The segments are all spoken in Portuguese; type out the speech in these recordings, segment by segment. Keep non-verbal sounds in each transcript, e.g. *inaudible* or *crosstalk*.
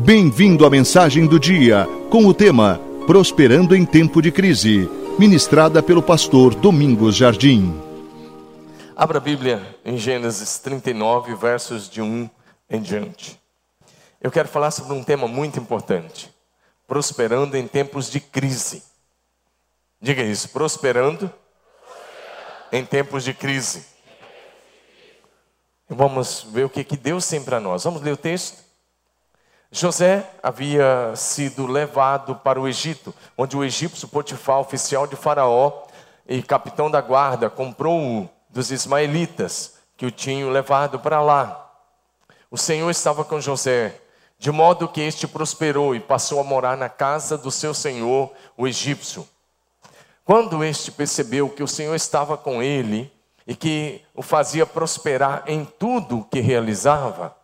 Bem-vindo à mensagem do dia, com o tema Prosperando em Tempo de Crise, ministrada pelo pastor Domingos Jardim. Abra a Bíblia em Gênesis 39, versos de 1 em diante. Eu quero falar sobre um tema muito importante: prosperando em tempos de crise. Diga isso, prosperando em tempos de crise. Vamos ver o que, que Deus tem para nós. Vamos ler o texto? José havia sido levado para o Egito, onde o egípcio Potifar, oficial de Faraó e capitão da guarda, comprou-o dos ismaelitas que o tinham levado para lá. O Senhor estava com José, de modo que este prosperou e passou a morar na casa do seu senhor, o egípcio. Quando este percebeu que o Senhor estava com ele e que o fazia prosperar em tudo o que realizava,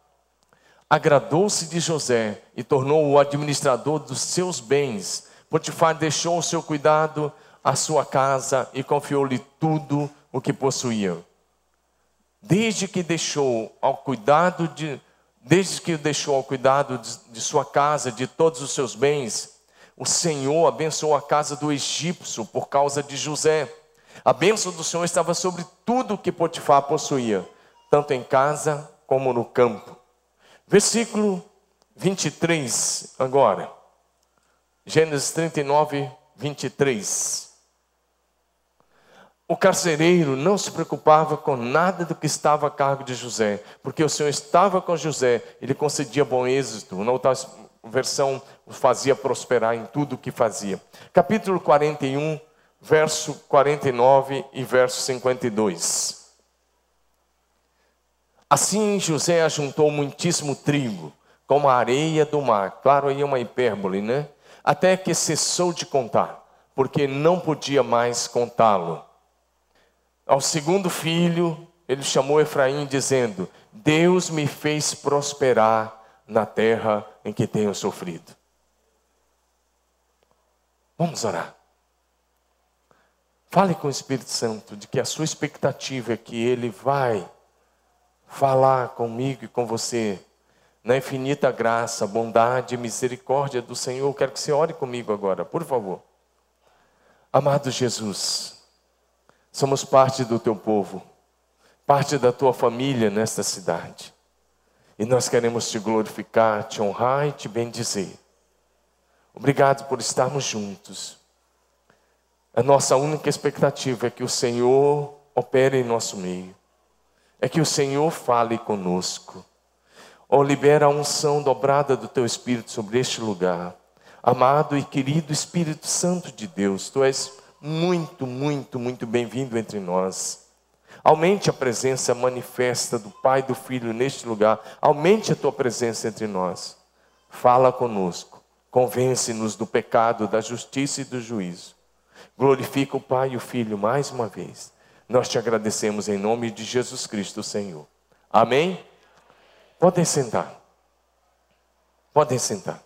agradou-se de José e tornou-o administrador dos seus bens. Potifar deixou o seu cuidado a sua casa e confiou-lhe tudo o que possuía. Desde que deixou ao cuidado de desde que deixou ao cuidado de, de sua casa, de todos os seus bens, o Senhor abençoou a casa do egípcio por causa de José. A bênção do Senhor estava sobre tudo que Potifar possuía, tanto em casa como no campo. Versículo 23, agora. Gênesis 39, 23. O carcereiro não se preocupava com nada do que estava a cargo de José, porque o Senhor estava com José, ele concedia bom êxito. Na outra versão, o fazia prosperar em tudo o que fazia. Capítulo 41, verso 49 e verso 52. Assim José ajuntou muitíssimo trigo, como a areia do mar. Claro, aí é uma hipérbole, né? Até que cessou de contar, porque não podia mais contá-lo. Ao segundo filho, ele chamou Efraim, dizendo: Deus me fez prosperar na terra em que tenho sofrido. Vamos orar. Fale com o Espírito Santo de que a sua expectativa é que ele vai falar comigo e com você. Na infinita graça, bondade e misericórdia do Senhor, quero que você ore comigo agora, por favor. Amado Jesus, somos parte do teu povo, parte da tua família nesta cidade. E nós queremos te glorificar, te honrar e te bendizer. Obrigado por estarmos juntos. A nossa única expectativa é que o Senhor opere em nosso meio é que o Senhor fale conosco. Ó, oh, libera a unção dobrada do teu Espírito sobre este lugar. Amado e querido Espírito Santo de Deus, tu és muito, muito, muito bem-vindo entre nós. Aumente a presença manifesta do Pai e do Filho neste lugar. Aumente a tua presença entre nós. Fala conosco. Convence-nos do pecado, da justiça e do juízo. Glorifica o Pai e o Filho mais uma vez. Nós te agradecemos em nome de Jesus Cristo, Senhor. Amém? Podem sentar. Podem sentar.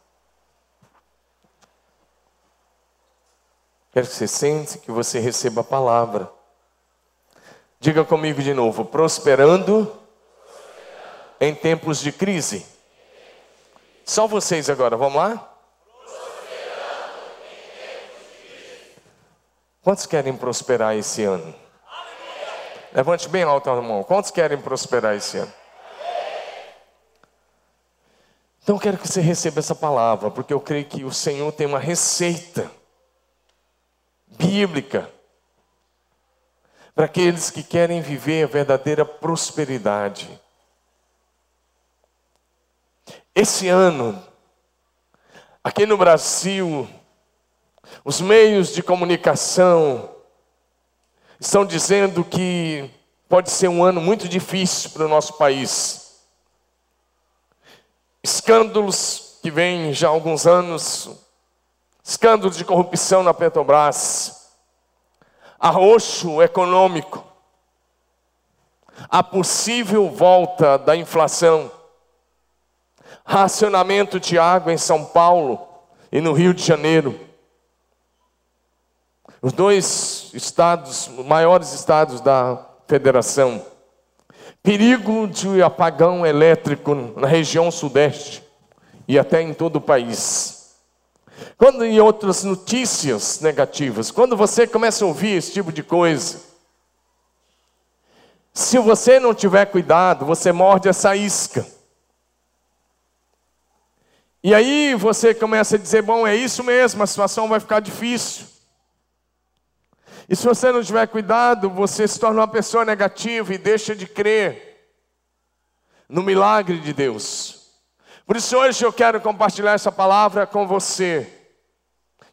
Quero que você sente, que você receba a palavra. Diga comigo de novo: prosperando em tempos de crise. Só vocês agora, vamos lá? Quantos querem prosperar esse ano? Levante bem alto a mão. Quantos querem prosperar esse ano? Então eu quero que você receba essa palavra, porque eu creio que o Senhor tem uma receita bíblica para aqueles que querem viver a verdadeira prosperidade. Esse ano, aqui no Brasil, os meios de comunicação, estão dizendo que pode ser um ano muito difícil para o nosso país. Escândalos que vêm já há alguns anos, escândalos de corrupção na Petrobras, arroxo econômico, a possível volta da inflação, racionamento de água em São Paulo e no Rio de Janeiro os dois estados, maiores estados da federação. Perigo de apagão elétrico na região sudeste e até em todo o país. Quando em outras notícias negativas, quando você começa a ouvir esse tipo de coisa, se você não tiver cuidado, você morde essa isca. E aí você começa a dizer: bom, é isso mesmo, a situação vai ficar difícil. E se você não tiver cuidado, você se torna uma pessoa negativa e deixa de crer no milagre de Deus. Por isso hoje eu quero compartilhar essa palavra com você.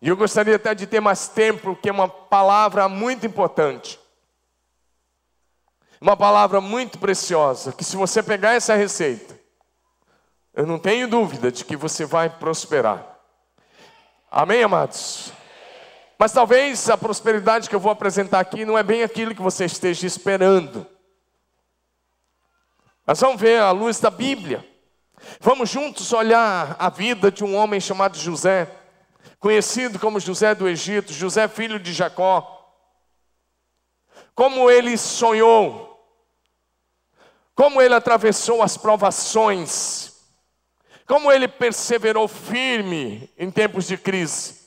E eu gostaria até de ter mais tempo, porque é uma palavra muito importante. Uma palavra muito preciosa, que se você pegar essa receita, eu não tenho dúvida de que você vai prosperar. Amém, amados? Mas talvez a prosperidade que eu vou apresentar aqui não é bem aquilo que você esteja esperando. Mas vamos ver a luz da Bíblia. Vamos juntos olhar a vida de um homem chamado José, conhecido como José do Egito, José filho de Jacó. Como ele sonhou, como ele atravessou as provações, como ele perseverou firme em tempos de crise.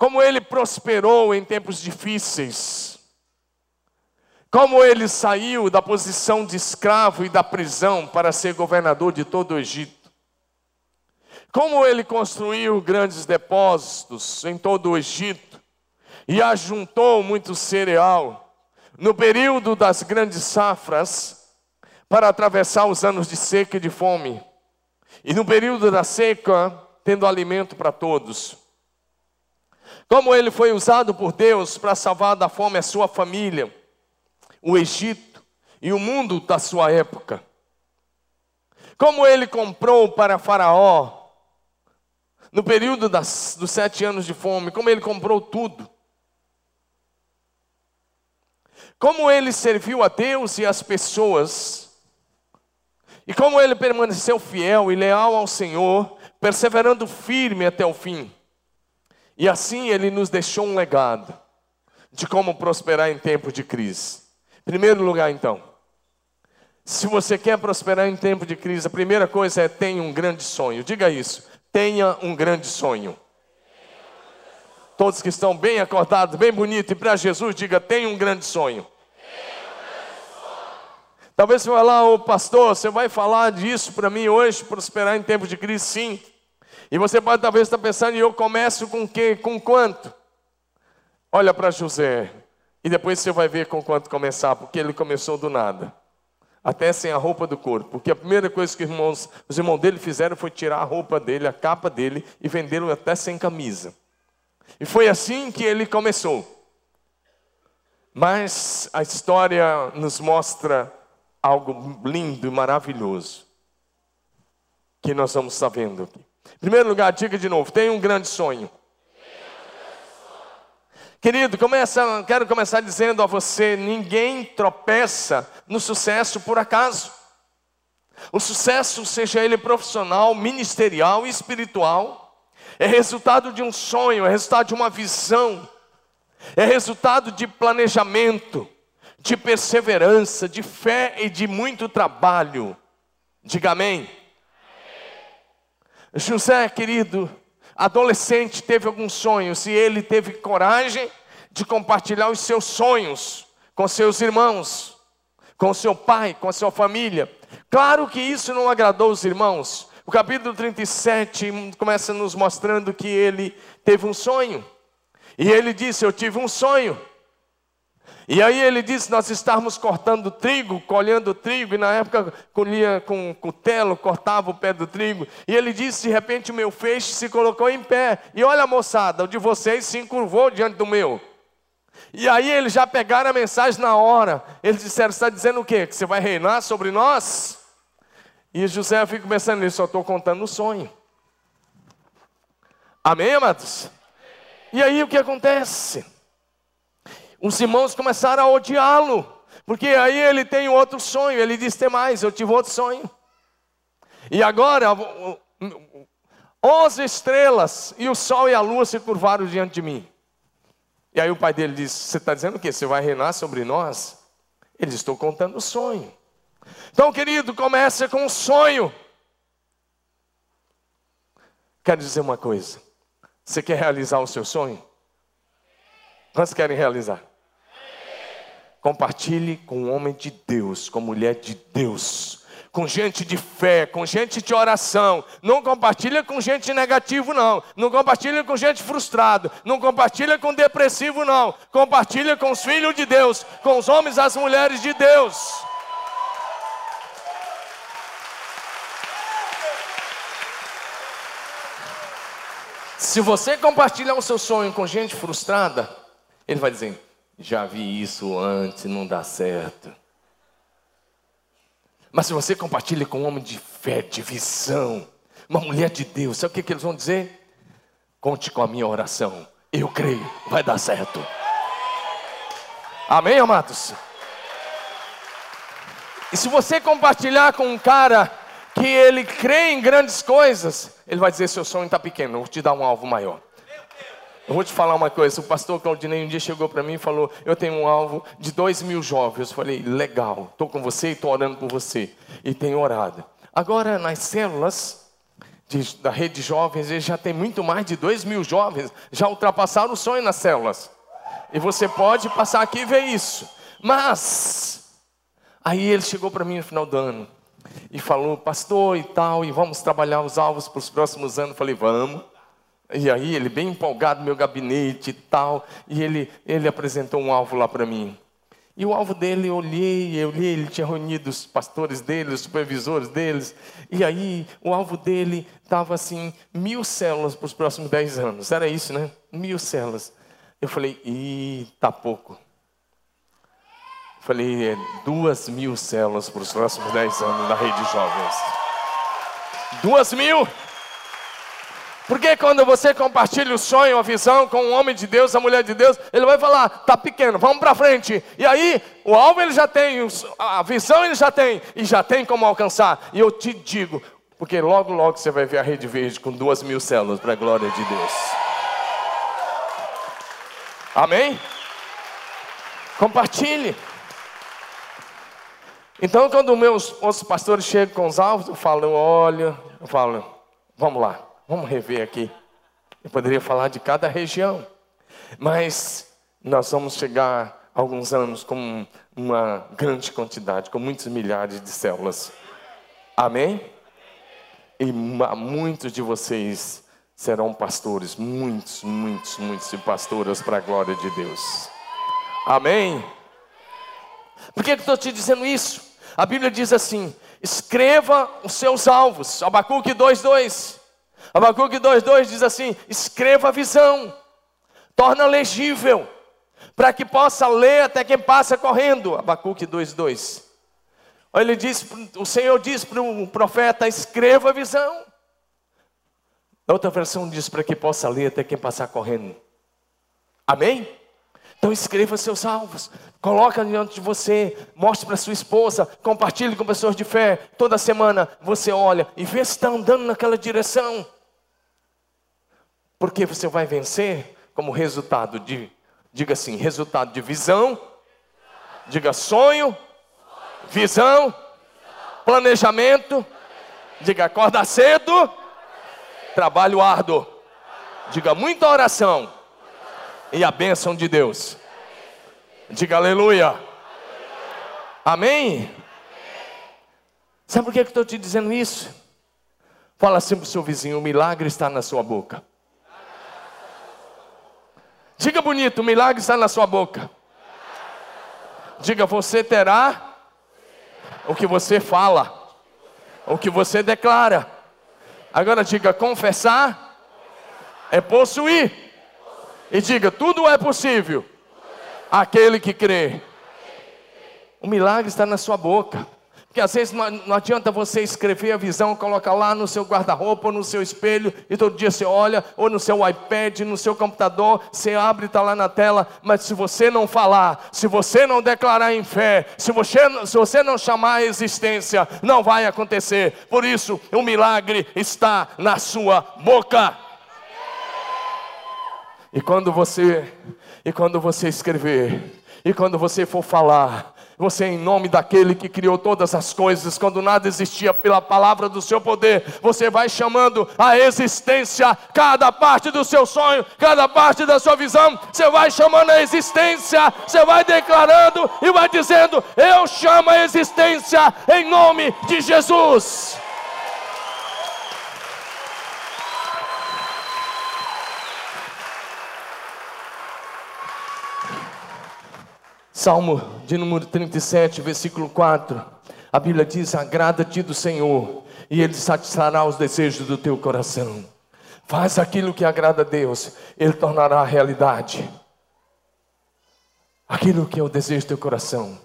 Como ele prosperou em tempos difíceis. Como ele saiu da posição de escravo e da prisão para ser governador de todo o Egito. Como ele construiu grandes depósitos em todo o Egito e ajuntou muito cereal no período das grandes safras para atravessar os anos de seca e de fome. E no período da seca, tendo alimento para todos. Como ele foi usado por Deus para salvar da fome a sua família, o Egito e o mundo da sua época. Como ele comprou para Faraó, no período das, dos sete anos de fome, como ele comprou tudo. Como ele serviu a Deus e as pessoas e como ele permaneceu fiel e leal ao Senhor, perseverando firme até o fim. E assim ele nos deixou um legado de como prosperar em tempo de crise. Primeiro lugar, então, se você quer prosperar em tempo de crise, a primeira coisa é tenha um grande sonho. Diga isso. Tenha um grande sonho. Todos que estão bem acordados, bem bonitos, e para Jesus, diga: tenha um grande sonho. Talvez você vai lá, ô pastor, você vai falar disso para mim hoje, prosperar em tempos de crise? Sim. E você pode talvez estar pensando, e eu começo com quê? Com quanto? Olha para José, e depois você vai ver com quanto começar, porque ele começou do nada. Até sem a roupa do corpo. Porque a primeira coisa que os irmãos, os irmãos dele fizeram foi tirar a roupa dele, a capa dele, e vendê-lo até sem camisa. E foi assim que ele começou. Mas a história nos mostra algo lindo e maravilhoso que nós estamos sabendo aqui. Primeiro lugar, diga de novo: tem um grande sonho. Querido, começa, quero começar dizendo a você: ninguém tropeça no sucesso por acaso. O sucesso, seja ele profissional, ministerial, espiritual, é resultado de um sonho, é resultado de uma visão, é resultado de planejamento, de perseverança, de fé e de muito trabalho. Diga amém. José, querido, adolescente, teve alguns sonhos e ele teve coragem de compartilhar os seus sonhos com seus irmãos, com seu pai, com sua família. Claro que isso não agradou os irmãos. O capítulo 37 começa nos mostrando que ele teve um sonho. E ele disse: Eu tive um sonho. E aí ele disse: Nós estávamos cortando trigo, colhendo trigo, e na época colhia com cutelo, cortava o pé do trigo. E ele disse: De repente o meu feixe se colocou em pé. E olha, moçada, o de vocês se encurvou diante do meu. E aí eles já pegaram a mensagem na hora. Eles disseram: Está dizendo o quê? Que você vai reinar sobre nós? E José fica pensando nisso, só estou contando o sonho. Amém, amados? E aí o que acontece? Os irmãos começaram a odiá-lo, porque aí ele tem outro sonho. Ele diz: Tem mais, eu tive outro sonho. E agora, onze estrelas e o sol e a lua se curvaram diante de mim. E aí o pai dele diz: Você está dizendo o quê? Você vai reinar sobre nós? Ele Estou contando o sonho. Então, querido, começa com um sonho. Quero dizer uma coisa. Você quer realizar o seu sonho? Quantos querem realizar? Compartilhe com um homem de Deus, com mulher de Deus, com gente de fé, com gente de oração. Não compartilha com gente negativo, não. Não compartilha com gente frustrado. Não compartilha com depressivo, não. Compartilha com os filhos de Deus, com os homens e as mulheres de Deus. Se você compartilhar o seu sonho com gente frustrada, ele vai dizer: já vi isso antes, não dá certo. Mas se você compartilha com um homem de fé, de visão, uma mulher de Deus, sabe o que, que eles vão dizer? Conte com a minha oração. Eu creio, vai dar certo. Amém, amados? E se você compartilhar com um cara que ele crê em grandes coisas, ele vai dizer: seu sonho está pequeno, vou te dar um alvo maior. Eu vou te falar uma coisa, o pastor Claudinei um dia chegou para mim e falou, eu tenho um alvo de dois mil jovens. Eu falei, legal, estou com você e estou orando por você. E tenho orado. Agora, nas células de, da rede de jovens, ele já tem muito mais de dois mil jovens, já ultrapassaram o sonho nas células. E você pode passar aqui e ver isso. Mas, aí ele chegou para mim no final do ano e falou, pastor e tal, e vamos trabalhar os alvos para os próximos anos. Eu falei, vamos. E aí ele bem empolgado no meu gabinete e tal, e ele, ele apresentou um alvo lá para mim. E o alvo dele, eu olhei, eu olhei, ele tinha reunido os pastores dele, os supervisores deles, e aí o alvo dele estava assim, mil células para os próximos dez anos. Era isso, né? Mil células. Eu falei, ih, tá pouco. Eu falei, é duas mil células para os próximos dez anos na rede de jovens. Duas mil! Porque quando você compartilha o sonho, a visão com um homem de Deus, a mulher de Deus, ele vai falar: tá pequeno, vamos para frente. E aí, o alvo ele já tem, a visão ele já tem, e já tem como alcançar. E eu te digo, porque logo, logo você vai ver a rede verde com duas mil células para a glória de Deus. Amém? Compartilhe. Então, quando meus outros pastores chegam com os alvos, eu falo, olha, eu falo, vamos lá. Vamos rever aqui. Eu poderia falar de cada região, mas nós vamos chegar alguns anos com uma grande quantidade, com muitos milhares de células. Amém? E muitos de vocês serão pastores, muitos, muitos, muitos pastoras para a glória de Deus. Amém? Por que, que estou te dizendo isso? A Bíblia diz assim: escreva os seus alvos. Abacuque 2,2. Abacuque 2,2 diz assim: escreva a visão, torna legível, para que possa ler até quem passa correndo. Abacuque 2,2. Ele diz, o Senhor diz para o profeta: escreva a visão. A outra versão diz para que possa ler até quem passar correndo. Amém? Então escreva seus salvos, coloca diante de você, mostre para sua esposa, compartilhe com pessoas de fé. Toda semana você olha e vê se está andando naquela direção. Porque você vai vencer como resultado de, diga assim, resultado de visão, diga sonho, visão, planejamento, diga acorda cedo, trabalho árduo, diga muita oração e a bênção de Deus. Diga aleluia. Amém? Sabe por que eu estou te dizendo isso? Fala assim para o seu vizinho: o milagre está na sua boca. Diga bonito, o milagre está na sua boca. Diga, você terá o que você fala, o que você declara. Agora diga, confessar é possuir. E diga, tudo é possível. Aquele que crê. O milagre está na sua boca. Porque às vezes não, adianta você escrever a visão, colocar lá no seu guarda-roupa, ou no seu espelho, e todo dia você olha, ou no seu iPad, no seu computador, você abre e está lá na tela, mas se você não falar, se você não declarar em fé, se você, se você não chamar a existência, não vai acontecer. Por isso, o milagre está na sua boca. E quando você, e quando você escrever, e quando você for falar, Você, em nome daquele que criou todas as coisas, quando nada existia, pela palavra do seu poder, você vai chamando a existência cada parte do seu sonho, cada parte da sua visão. Você vai chamando a existência, você vai declarando e vai dizendo: Eu chamo a existência em nome de Jesus. Salmo de número 37, versículo 4. A Bíblia diz: Agrada-te do Senhor, e Ele satisfará os desejos do teu coração. Faz aquilo que agrada a Deus, Ele tornará realidade. Aquilo que é o desejo do teu coração.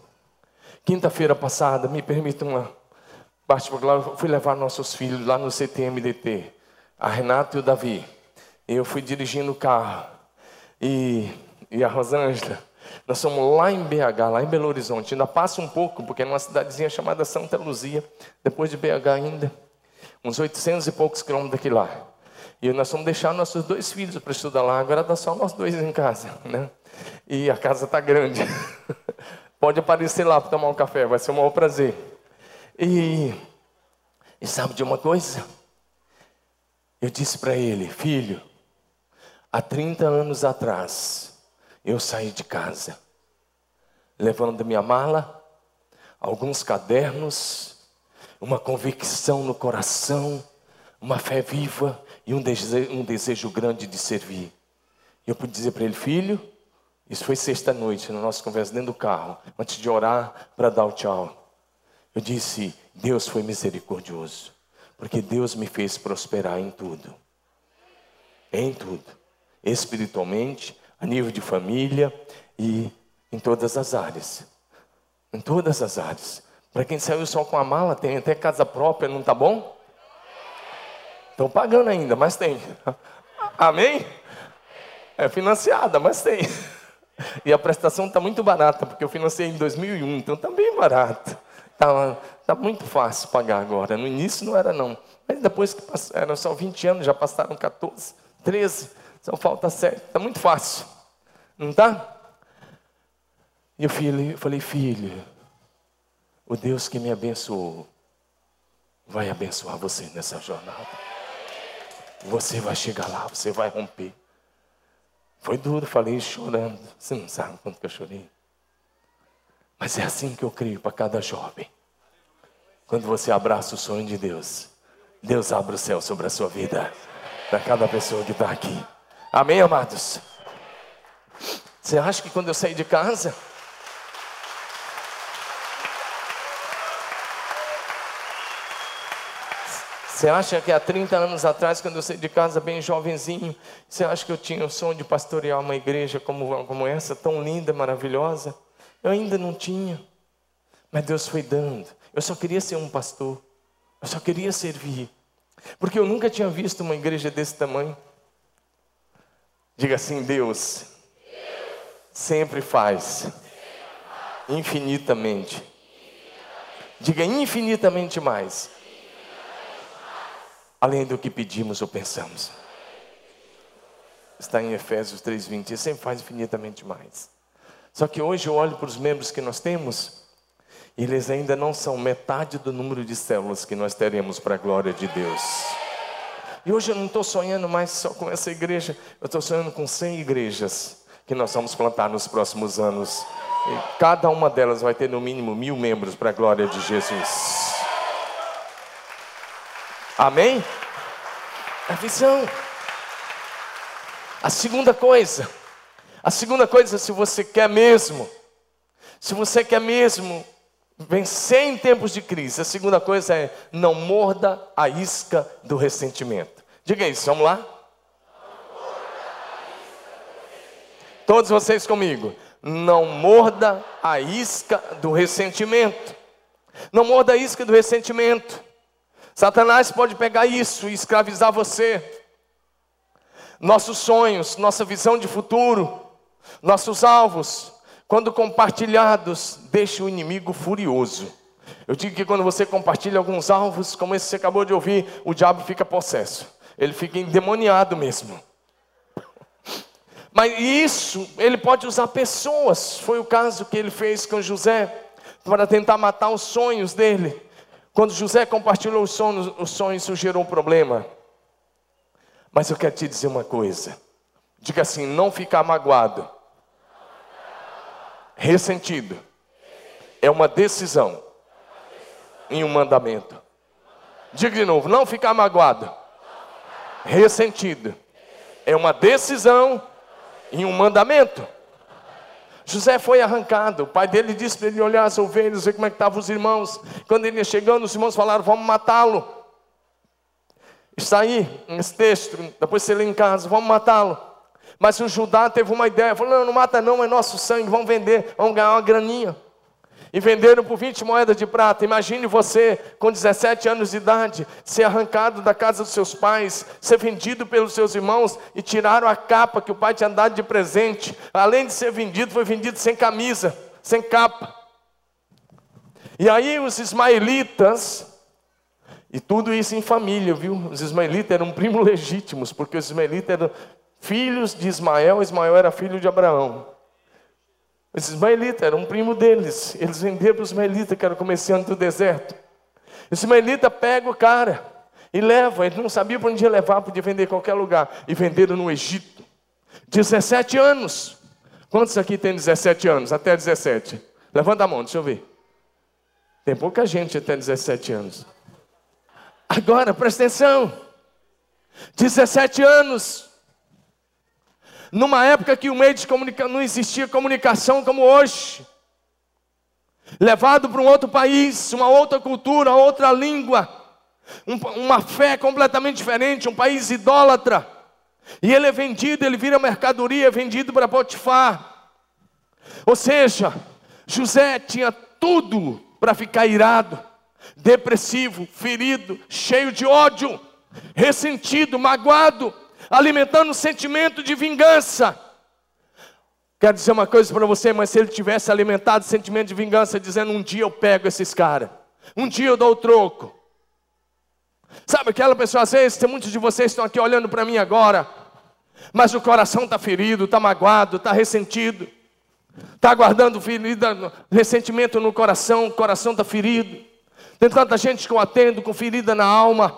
Quinta-feira passada, me permita uma parte eu fui levar nossos filhos lá no CTMDT, a Renato e o Davi. Eu fui dirigindo o carro e, e a Rosângela nós somos lá em BH, lá em Belo Horizonte. Ainda passa um pouco, porque é uma cidadezinha chamada Santa Luzia, depois de BH ainda, uns 800 e poucos quilômetros daqui lá. E nós vamos deixar nossos dois filhos para estudar lá. Agora está só nós dois em casa, né? E a casa está grande. *laughs* Pode aparecer lá para tomar um café, vai ser um maior prazer. E, e sabe de uma coisa? Eu disse para ele, filho, há 30 anos atrás, eu saí de casa, levando minha mala, alguns cadernos, uma convicção no coração, uma fé viva e um desejo, um desejo grande de servir. Eu pude dizer para ele, filho, isso foi sexta-noite, na nossa conversa dentro do carro, antes de orar para dar o tchau. Eu disse: Deus foi misericordioso, porque Deus me fez prosperar em tudo. Em tudo. Espiritualmente, a nível de família e em todas as áreas. Em todas as áreas. Para quem saiu só com a mala, tem até casa própria, não está bom? Estão pagando ainda, mas tem. *laughs* Amém? É financiada, mas tem. E a prestação está muito barata, porque eu financei em 2001, então está bem barato. Está tá muito fácil pagar agora. No início não era não. Mas depois que passou, eram só 20 anos, já passaram 14, 13. Só falta sete. Está muito fácil. Não está? E eu falei, filho, o Deus que me abençoou vai abençoar você nessa jornada. Você vai chegar lá, você vai romper. Foi duro, falei chorando. Você não sabe quanto que eu chorei. Mas é assim que eu creio para cada jovem. Quando você abraça o sonho de Deus, Deus abre o céu sobre a sua vida. Para cada pessoa que está aqui. Amém, amados? Você acha que quando eu saí de casa, Você acha que há 30 anos atrás, quando eu saí de casa bem jovenzinho, você acha que eu tinha o sonho de pastorear uma igreja como, como essa, tão linda, maravilhosa? Eu ainda não tinha. Mas Deus foi dando. Eu só queria ser um pastor. Eu só queria servir. Porque eu nunca tinha visto uma igreja desse tamanho. Diga assim, Deus, sempre faz infinitamente. Diga infinitamente mais. Além do que pedimos ou pensamos. Está em Efésios 3:20. Ele sempre faz infinitamente mais. Só que hoje eu olho para os membros que nós temos, e eles ainda não são metade do número de células que nós teremos para a glória de Deus. E hoje eu não estou sonhando mais só com essa igreja, eu estou sonhando com 100 igrejas que nós vamos plantar nos próximos anos. E cada uma delas vai ter no mínimo mil membros para a glória de Jesus. Amém? A visão. A segunda coisa, a segunda coisa, se você quer mesmo, se você quer mesmo vencer em tempos de crise, a segunda coisa é não morda a isca do ressentimento. Diga isso, vamos lá? Todos vocês comigo. Não morda a isca do ressentimento. Não morda a isca do ressentimento. Satanás pode pegar isso e escravizar você. Nossos sonhos, nossa visão de futuro, nossos alvos, quando compartilhados, deixa o inimigo furioso. Eu digo que quando você compartilha alguns alvos, como esse que você acabou de ouvir, o diabo fica possesso. Ele fica endemoniado mesmo. Mas isso, ele pode usar pessoas. Foi o caso que ele fez com José. para tentar matar os sonhos dele. Quando José compartilhou os sonhos, os sonhos gerou um problema. Mas eu quero te dizer uma coisa. Diga assim: não ficar magoado, ressentido, é uma decisão em um mandamento. Diga de novo: não ficar magoado, ressentido, é uma decisão em um mandamento. José foi arrancado. O pai dele disse para ele olhar as ovelhas, ver como é que estavam os irmãos. Quando ele ia chegando, os irmãos falaram: Vamos matá-lo. Está aí, nesse texto. Depois você lê em casa: Vamos matá-lo. Mas o Judá teve uma ideia: Falou: Não, não mata, não, é nosso sangue. Vamos vender, vamos ganhar uma graninha e venderam por 20 moedas de prata. Imagine você, com 17 anos de idade, ser arrancado da casa dos seus pais, ser vendido pelos seus irmãos e tiraram a capa que o pai tinha dado de presente. Além de ser vendido, foi vendido sem camisa, sem capa. E aí os ismaelitas, e tudo isso em família, viu? Os ismaelitas eram primos legítimos, porque os ismaelitas eram filhos de Ismael, Ismael era filho de Abraão. Os ismaelitas eram um primo deles. Eles venderam para os ismaelitas, que era o comerciante do deserto. Os ismaelitas pegam o cara e levam. Eles não sabiam para onde ia levar, podia vender em qualquer lugar. E venderam no Egito. 17 anos. Quantos aqui tem 17 anos? Até 17. Levanta a mão, deixa eu ver. Tem pouca gente até 17 anos. Agora, presta atenção. 17 anos numa época que o meio de comunicação não existia comunicação como hoje. Levado para um outro país, uma outra cultura, outra língua, um, uma fé completamente diferente, um país idólatra. E ele é vendido, ele vira mercadoria, é vendido para Potifar. Ou seja, José tinha tudo para ficar irado, depressivo, ferido, cheio de ódio, ressentido, magoado alimentando um sentimento de vingança. Quero dizer uma coisa para você, mas se ele tivesse alimentado sentimento de vingança, dizendo: Um dia eu pego esses caras, um dia eu dou o troco. Sabe aquela pessoa, às vezes, tem muitos de vocês estão aqui olhando para mim agora, mas o coração está ferido, está magoado, está ressentido, está guardando ferida, ressentimento no coração, o coração está ferido. Tem tanta gente que eu atendo com ferida na alma,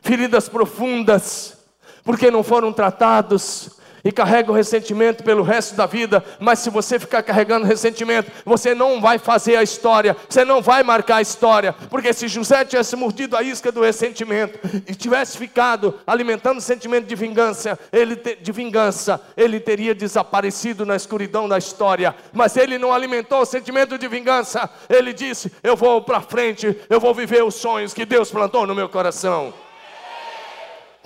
feridas profundas porque não foram tratados e carregam ressentimento pelo resto da vida, mas se você ficar carregando ressentimento, você não vai fazer a história, você não vai marcar a história, porque se José tivesse mordido a isca do ressentimento e tivesse ficado alimentando o sentimento de vingança, ele te, de vingança, ele teria desaparecido na escuridão da história, mas ele não alimentou o sentimento de vingança, ele disse: "Eu vou para frente, eu vou viver os sonhos que Deus plantou no meu coração".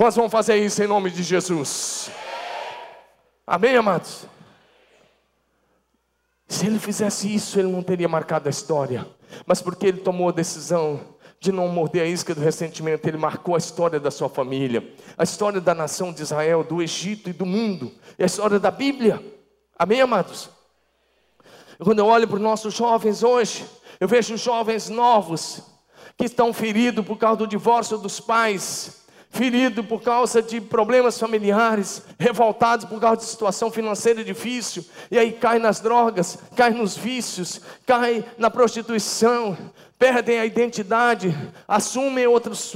Nós vamos fazer isso em nome de Jesus. Amém, amados? Se ele fizesse isso, ele não teria marcado a história. Mas porque ele tomou a decisão de não morder a isca do ressentimento, ele marcou a história da sua família, a história da nação de Israel, do Egito e do mundo, e a história da Bíblia. Amém, amados? Quando eu olho para os nossos jovens hoje, eu vejo jovens novos que estão feridos por causa do divórcio dos pais, ferido por causa de problemas familiares, revoltados por causa de situação financeira difícil, e aí cai nas drogas, cai nos vícios, cai na prostituição, perdem a identidade, assumem outros,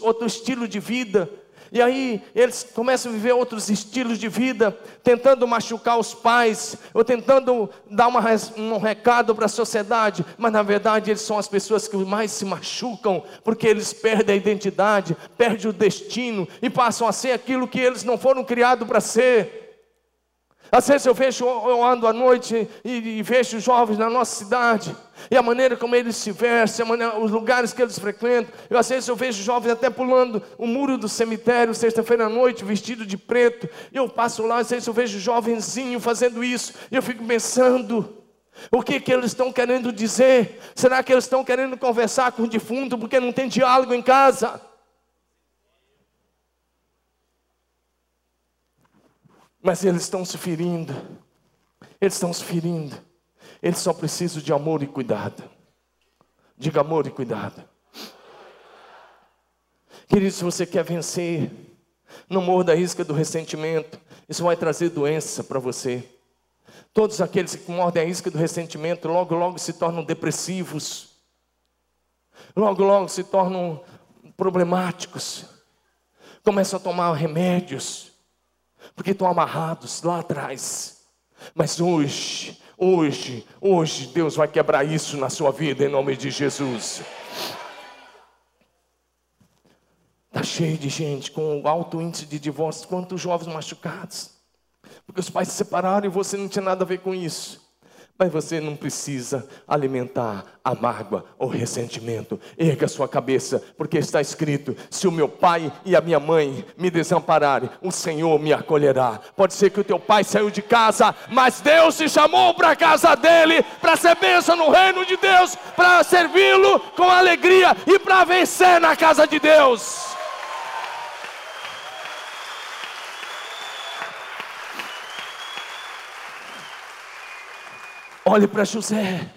outro estilo de vida, e aí eles começam a viver outros estilos de vida, tentando machucar os pais, ou tentando dar uma, um recado para a sociedade, mas na verdade eles são as pessoas que mais se machucam, porque eles perdem a identidade, perdem o destino e passam a ser aquilo que eles não foram criados para ser. Às vezes eu vejo, eu ando à noite e, e vejo jovens na nossa cidade, e a maneira como eles se vestem, maneira, os lugares que eles frequentam. Eu, às vezes eu vejo jovens até pulando o muro do cemitério, sexta-feira à noite, vestido de preto. E eu passo lá, às vezes eu vejo jovenzinho fazendo isso, e eu fico pensando. O que, que eles estão querendo dizer? Será que eles estão querendo conversar com o defunto porque não tem diálogo em casa? Mas eles estão se ferindo. Eles estão se ferindo. Eles só precisam de amor e cuidado. Diga amor e cuidado. Querido, se você quer vencer, não morra da risca do ressentimento. Isso vai trazer doença para você. Todos aqueles que mordem a isca do ressentimento, logo, logo se tornam depressivos, logo, logo se tornam problemáticos, começam a tomar remédios, porque estão amarrados lá atrás. Mas hoje, hoje, hoje, Deus vai quebrar isso na sua vida, em nome de Jesus. Está cheio de gente com alto índice de divórcio, quantos jovens machucados. Porque os pais se separaram e você não tinha nada a ver com isso. Mas você não precisa alimentar a mágoa ou ressentimento. Erga sua cabeça, porque está escrito: se o meu pai e a minha mãe me desampararem, o Senhor me acolherá. Pode ser que o teu pai saiu de casa, mas Deus te chamou para a casa dele, para ser bênção no reino de Deus, para servi-lo com alegria e para vencer na casa de Deus. Olhe para José,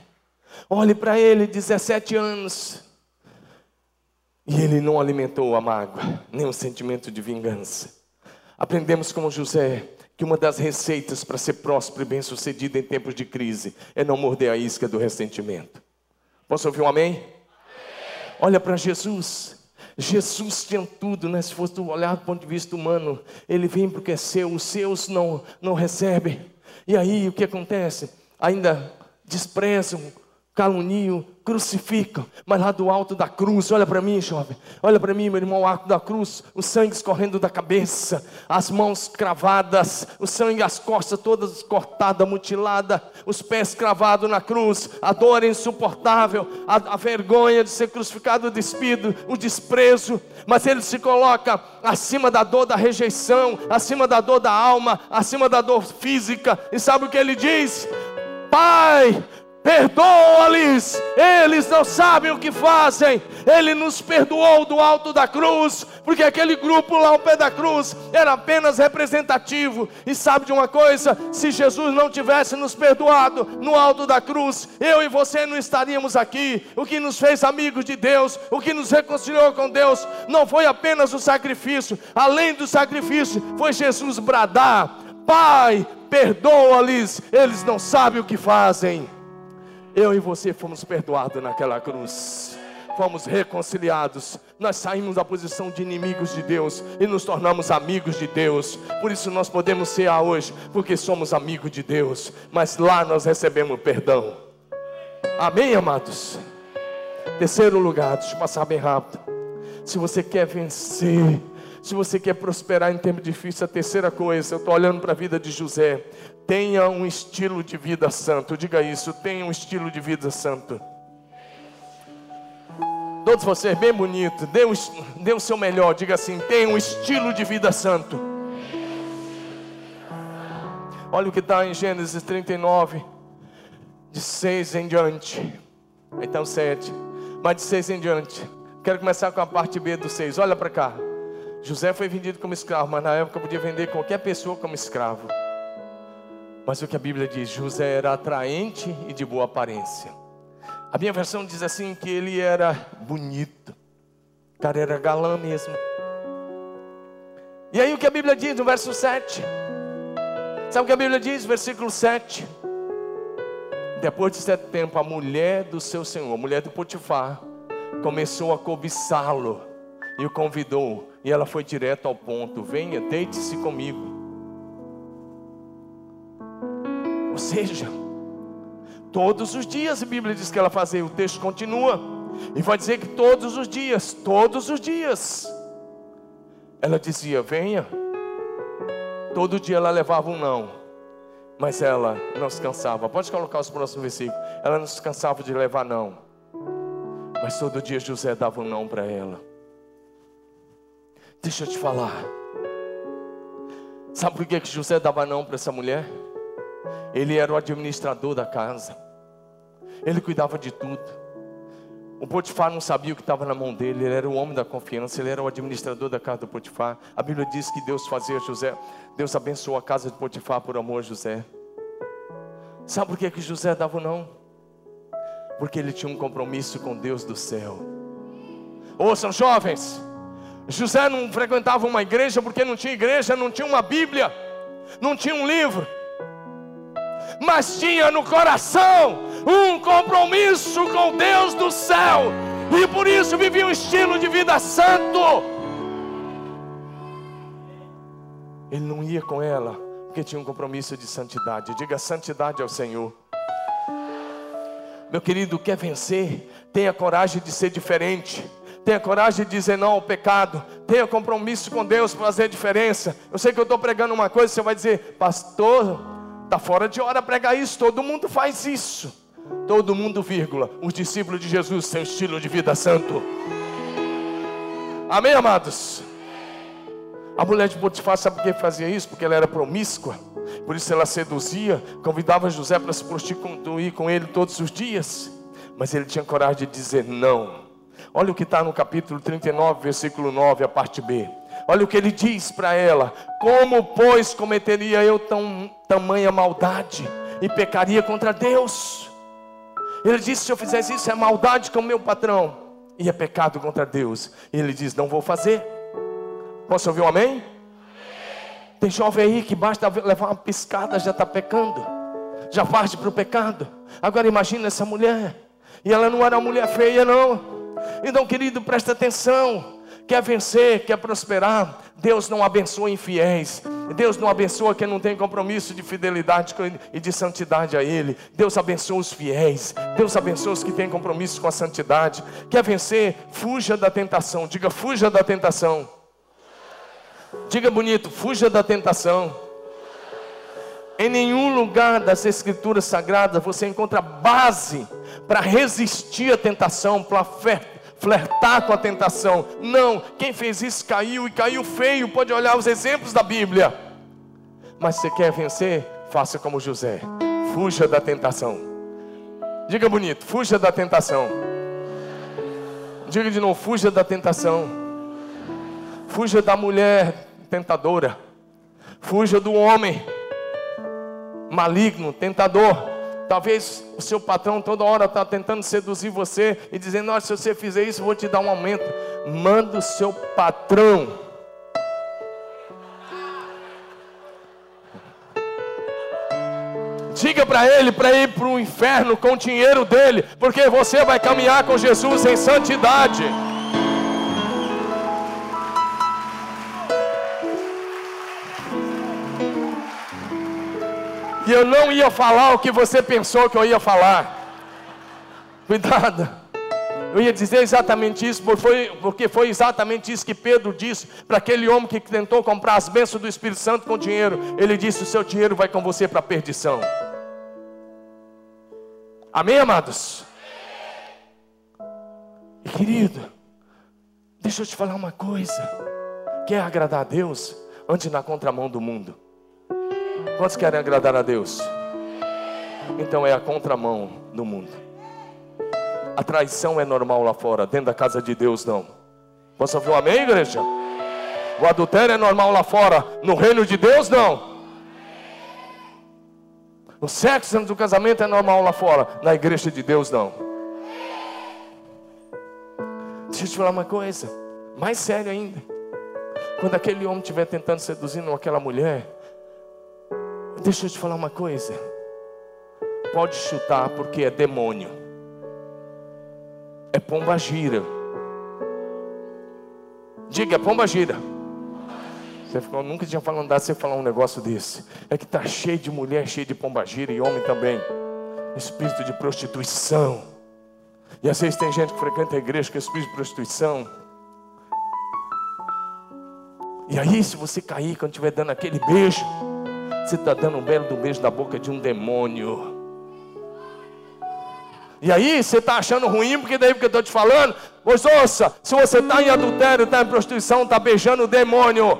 olhe para ele, 17 anos. E ele não alimentou a mágoa, nem o sentimento de vingança. Aprendemos com José que uma das receitas para ser próspero e bem-sucedido em tempos de crise é não morder a isca do ressentimento. Posso ouvir um amém? Olha para Jesus. Jesus tinha tudo, né? Se fosse olhar do ponto de vista humano, ele vem porque é seu, os seus não, não recebem. E aí o que acontece? Ainda desprezam, caluniam, crucificam, mas lá do alto da cruz, olha para mim, jovem, olha para mim, meu irmão, o arco da cruz, o sangue escorrendo da cabeça, as mãos cravadas, o sangue, as costas todas cortadas, mutiladas, os pés cravados na cruz, a dor insuportável, a, a vergonha de ser crucificado, despido, o desprezo, mas ele se coloca acima da dor da rejeição, acima da dor da alma, acima da dor física, e sabe o que ele diz? Pai, perdoa-lhes, eles não sabem o que fazem. Ele nos perdoou do alto da cruz, porque aquele grupo lá ao pé da cruz era apenas representativo. E sabe de uma coisa? Se Jesus não tivesse nos perdoado no alto da cruz, eu e você não estaríamos aqui. O que nos fez amigos de Deus, o que nos reconciliou com Deus, não foi apenas o sacrifício, além do sacrifício, foi Jesus bradar: Pai, perdoa-lhes, eles não sabem o que fazem. Eu e você fomos perdoados naquela cruz, fomos reconciliados, nós saímos da posição de inimigos de Deus e nos tornamos amigos de Deus. Por isso nós podemos ser a hoje, porque somos amigos de Deus, mas lá nós recebemos perdão. Amém, amados? Terceiro lugar, deixa eu passar bem rápido. Se você quer vencer, se você quer prosperar em tempo difícil, a terceira coisa, eu estou olhando para a vida de José. Tenha um estilo de vida santo. Diga isso, tenha um estilo de vida santo. Todos vocês, bem bonito, dê, um, dê o seu melhor. Diga assim: tenha um estilo de vida santo. Olha o que está em Gênesis 39, de 6 em diante. Então 7, mas de 6 em diante. Quero começar com a parte B do 6. Olha para cá. José foi vendido como escravo, mas na época podia vender qualquer pessoa como escravo. Mas o que a Bíblia diz, José era atraente e de boa aparência. A minha versão diz assim que ele era bonito. O cara era galã mesmo. E aí o que a Bíblia diz no verso 7? Sabe o que a Bíblia diz, versículo 7? Depois de certo tempo, a mulher do seu senhor, a mulher do Potifar, começou a cobiçá-lo e o convidou e ela foi direto ao ponto: venha, deite-se comigo. Ou seja, todos os dias a Bíblia diz que ela fazia, o texto continua, e vai dizer que todos os dias, todos os dias, ela dizia: venha. Todo dia ela levava um não, mas ela não se cansava. Pode colocar os próximos versículos. Ela não se cansava de levar não, mas todo dia José dava um não para ela. Deixa eu te falar. Sabe por que José dava não para essa mulher? Ele era o administrador da casa. Ele cuidava de tudo. O Potifar não sabia o que estava na mão dele, ele era o homem da confiança, ele era o administrador da casa do Potifar. A Bíblia diz que Deus fazia José, Deus abençoou a casa de Potifar por amor a José. Sabe por que, que José dava não? Porque ele tinha um compromisso com Deus do céu. Ouçam, jovens, José não frequentava uma igreja porque não tinha igreja, não tinha uma Bíblia, não tinha um livro. mas tinha no coração um compromisso com Deus do céu, e por isso vivia um estilo de vida santo. Ele não ia com ela, porque tinha um compromisso de santidade. Diga santidade ao Senhor. Meu querido, quer vencer? Tenha coragem de ser diferente. Tenha coragem de dizer não ao pecado. Tenha compromisso com Deus para fazer diferença. Eu sei que eu estou pregando uma coisa, você vai dizer, pastor, está fora de hora pregar isso. Todo mundo faz isso. Todo mundo, vírgula. Os discípulos de Jesus têm um estilo de vida santo. Amém, amados? A mulher de Potifar, sabe por que fazia isso? Porque ela era promíscua. Por isso ela seduzia, convidava José para se prostituir com ele todos os dias. Mas ele tinha coragem de dizer não. Olha o que está no capítulo 39, versículo 9, a parte B. Olha o que ele diz para ela: Como, pois, cometeria eu tão, tamanha maldade e pecaria contra Deus? Ele disse: Se eu fizesse isso, é maldade com o meu patrão e é pecado contra Deus. E ele diz: Não vou fazer. Posso ouvir um amém? Tem jovem aí que basta levar uma piscada já está pecando, já parte para o pecado. Agora imagina essa mulher, e ela não era uma mulher feia, não. Então, querido, presta atenção. Quer vencer, quer prosperar, Deus não abençoa infiéis. Deus não abençoa quem não tem compromisso de fidelidade e de santidade a Ele. Deus abençoa os fiéis. Deus abençoa os que têm compromisso com a santidade. Quer vencer? Fuja da tentação. Diga, fuja da tentação. Diga bonito, fuja da tentação. Em nenhum lugar das Escrituras Sagradas você encontra base para resistir à tentação, para flertar com a tentação. Não, quem fez isso caiu e caiu feio. Pode olhar os exemplos da Bíblia. Mas você quer vencer? Faça como José. Fuja da tentação. Diga bonito, fuja da tentação. Diga de novo, fuja da tentação. Fuja da mulher tentadora. Fuja do homem maligno, tentador. Talvez o seu patrão toda hora está tentando seduzir você e dizendo: Olha, se você fizer isso, vou te dar um aumento. Manda o seu patrão. Diga para ele para ir para o inferno com o dinheiro dele, porque você vai caminhar com Jesus em santidade. E eu não ia falar o que você pensou que eu ia falar. Cuidado. Eu ia dizer exatamente isso, porque foi, porque foi exatamente isso que Pedro disse para aquele homem que tentou comprar as bênçãos do Espírito Santo com dinheiro. Ele disse: O seu dinheiro vai com você para a perdição. Amém, amados? E, querido, deixa eu te falar uma coisa: quer agradar a Deus? Ande na contramão do mundo. Quantos querem agradar a Deus? Então é a contramão do mundo. A traição é normal lá fora, dentro da casa de Deus não. Posso ouvir um amém, igreja? O adultério é normal lá fora, no reino de Deus não. O sexo antes do casamento é normal lá fora, na igreja de Deus não. Deixa eu te falar uma coisa, mais sério ainda. Quando aquele homem estiver tentando seduzindo aquela mulher, Deixa eu te falar uma coisa. Pode chutar porque é demônio. É pomba gira. Diga, é pomba gira. Você ficou, nunca tinha falado nada, você falar um negócio desse. É que está cheio de mulher, cheio de pomba gira e homem também. Espírito de prostituição. E às vezes tem gente que frequenta a igreja com espírito de prostituição. E aí, se você cair quando estiver dando aquele beijo, você está dando um belo do beijo da boca de um demônio. E aí você está achando ruim, porque daí porque eu estou te falando, pois ouça, se você está em adultério, está em prostituição, está beijando o demônio.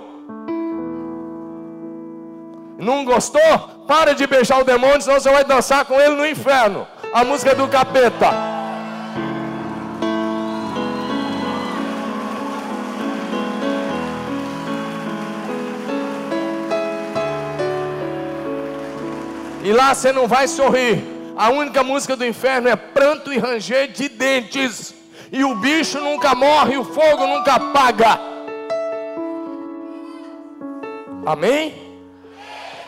Não gostou? Para de beijar o demônio, senão você vai dançar com ele no inferno. A música é do capeta. E lá você não vai sorrir. A única música do inferno é pranto e ranger de dentes. E o bicho nunca morre, o fogo nunca apaga. Amém?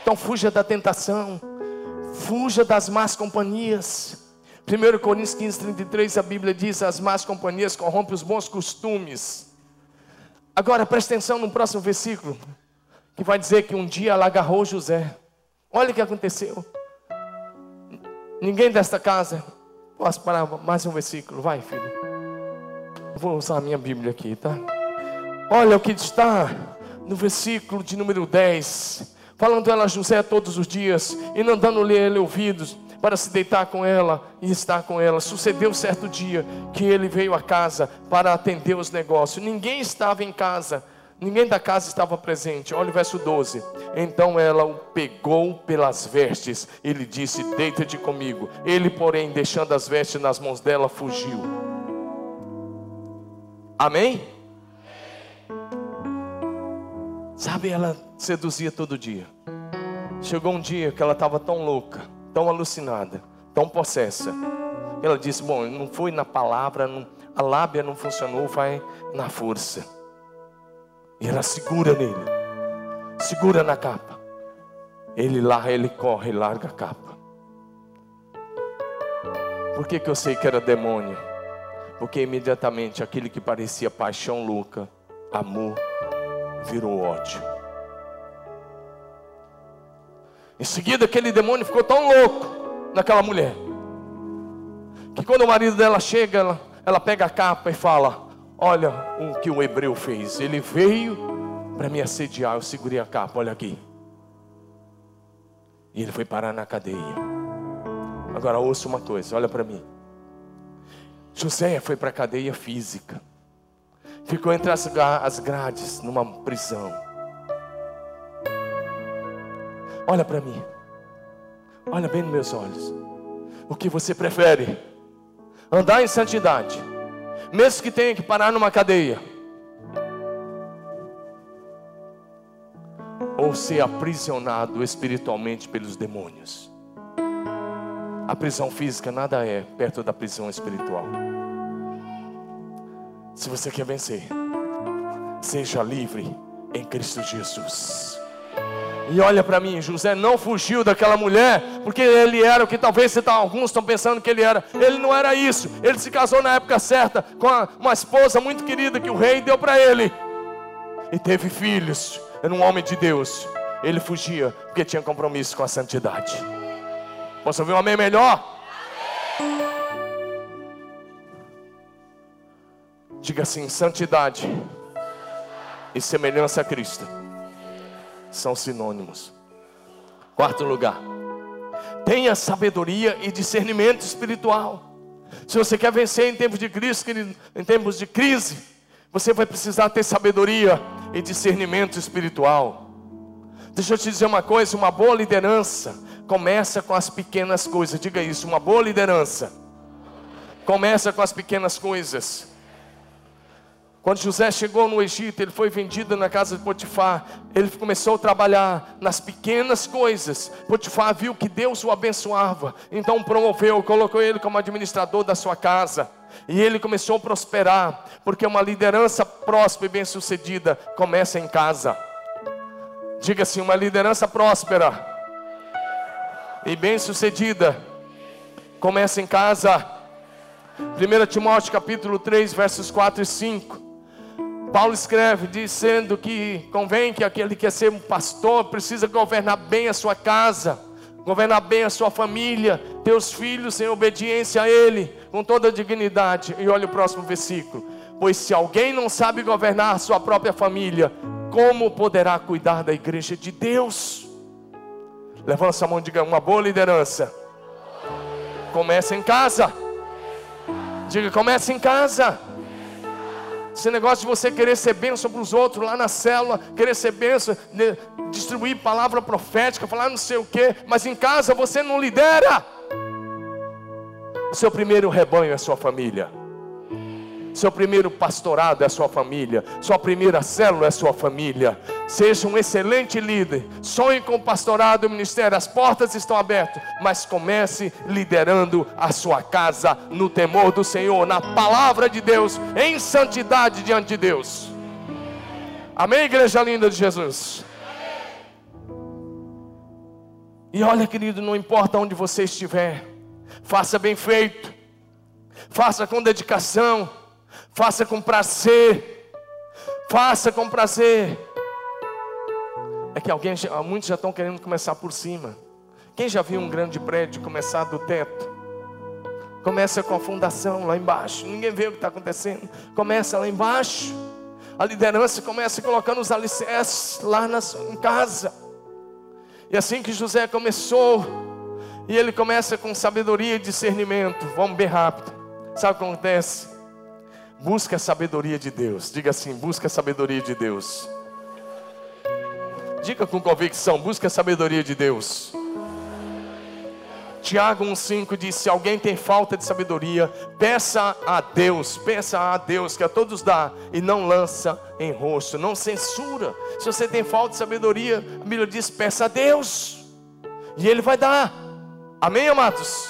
Então fuja da tentação. Fuja das más companhias. 1 Coríntios 15, 33, a Bíblia diz: as más companhias corrompem os bons costumes. Agora preste atenção no próximo versículo, que vai dizer que um dia ela agarrou José. Olha o que aconteceu. Ninguém desta casa. Posso parar mais um versículo? Vai, filho. vou usar a minha Bíblia aqui, tá? Olha o que está no versículo de número 10. Falando ela a José todos os dias, e não dando-lhe ele ouvidos, para se deitar com ela e estar com ela. Sucedeu certo dia que ele veio à casa para atender os negócios. Ninguém estava em casa, ninguém da casa estava presente. Olha o verso 12. Então ela o pegou pelas vestes e lhe disse: Deita-te comigo. Ele, porém, deixando as vestes nas mãos dela, fugiu. Amém? Sabe, ela seduzia todo dia. Chegou um dia que ela estava tão louca tão alucinada, tão possessa. Ela disse: Bom, não foi na palavra, não, a lábia não funcionou, vai na força. E ela segura nele, segura na capa. Ele lá, ele corre e larga a capa. Por que, que eu sei que era demônio? Porque imediatamente aquele que parecia paixão louca, amor, virou ódio. Em seguida, aquele demônio ficou tão louco naquela mulher, que quando o marido dela chega, ela, ela pega a capa e fala: Olha o que o hebreu fez. Ele veio para me assediar. Eu segurei a capa, olha aqui. E ele foi parar na cadeia. Agora ouça uma coisa, olha para mim. José foi para a cadeia física. Ficou entre as grades numa prisão. Olha para mim. Olha bem nos meus olhos. O que você prefere? Andar em santidade, mesmo que tenha que parar numa cadeia, ou ser aprisionado espiritualmente pelos demônios. A prisão física nada é perto da prisão espiritual. Se você quer vencer, seja livre em Cristo Jesus. E olha para mim, José não fugiu daquela mulher, porque ele era o que talvez tá, alguns estão pensando que ele era. Ele não era isso. Ele se casou na época certa com uma esposa muito querida que o rei deu para ele. E teve filhos. Era um homem de Deus. Ele fugia porque tinha compromisso com a santidade. Posso ouvir um amém melhor? Diga assim: santidade e semelhança a Cristo são sinônimos. Quarto lugar, tenha sabedoria e discernimento espiritual. Se você quer vencer em tempos de crise, em tempos de crise, você vai precisar ter sabedoria e discernimento espiritual. Deixa eu te dizer uma coisa: uma boa liderança começa com as pequenas coisas. Diga isso, uma boa liderança começa com as pequenas coisas. Quando José chegou no Egito, ele foi vendido na casa de Potifar. Ele começou a trabalhar nas pequenas coisas. Potifar viu que Deus o abençoava, então promoveu, colocou ele como administrador da sua casa. E ele começou a prosperar, porque uma liderança próspera e bem-sucedida começa em casa. Diga assim: uma liderança próspera e bem-sucedida começa em casa. 1 Timóteo capítulo 3, versos 4 e 5. Paulo escreve dizendo que convém que aquele que quer ser um pastor precisa governar bem a sua casa, governar bem a sua família, teus filhos em obediência a Ele, com toda a dignidade. E olha o próximo versículo: Pois se alguém não sabe governar a sua própria família, como poderá cuidar da igreja de Deus? Levanta a mão e diga: uma boa liderança. Começa em casa. Diga, começa em casa. Esse negócio de você querer ser bênção para os outros lá na célula, querer ser bênção, distribuir palavra profética, falar não sei o que, mas em casa você não lidera. O seu primeiro rebanho é a sua família. Seu primeiro pastorado é sua família. Sua primeira célula é sua família. Seja um excelente líder. Sonhe com o pastorado e o ministério. As portas estão abertas. Mas comece liderando a sua casa no temor do Senhor, na palavra de Deus, em santidade diante de Deus. Amém, igreja linda de Jesus? E olha, querido, não importa onde você estiver, faça bem feito, faça com dedicação, faça com prazer, faça com prazer. É que alguém, muitos já estão querendo começar por cima. Quem já viu um grande prédio começar do teto? Começa com a fundação lá embaixo. Ninguém vê o que está acontecendo. Começa lá embaixo. A liderança começa colocando os alicerces lá na, em casa. E assim que José começou, e ele começa com sabedoria e discernimento. Vamos bem rápido. Sabe o que acontece? Busca a sabedoria de Deus. Diga assim: busca a sabedoria de Deus. Diga com convicção: busca a sabedoria de Deus. Tiago 1,5 diz: Se alguém tem falta de sabedoria, peça a Deus, peça a Deus, que a todos dá, e não lança em rosto, não censura. Se você tem falta de sabedoria, a Bíblia diz: peça a Deus, e Ele vai dar. Amém, amados?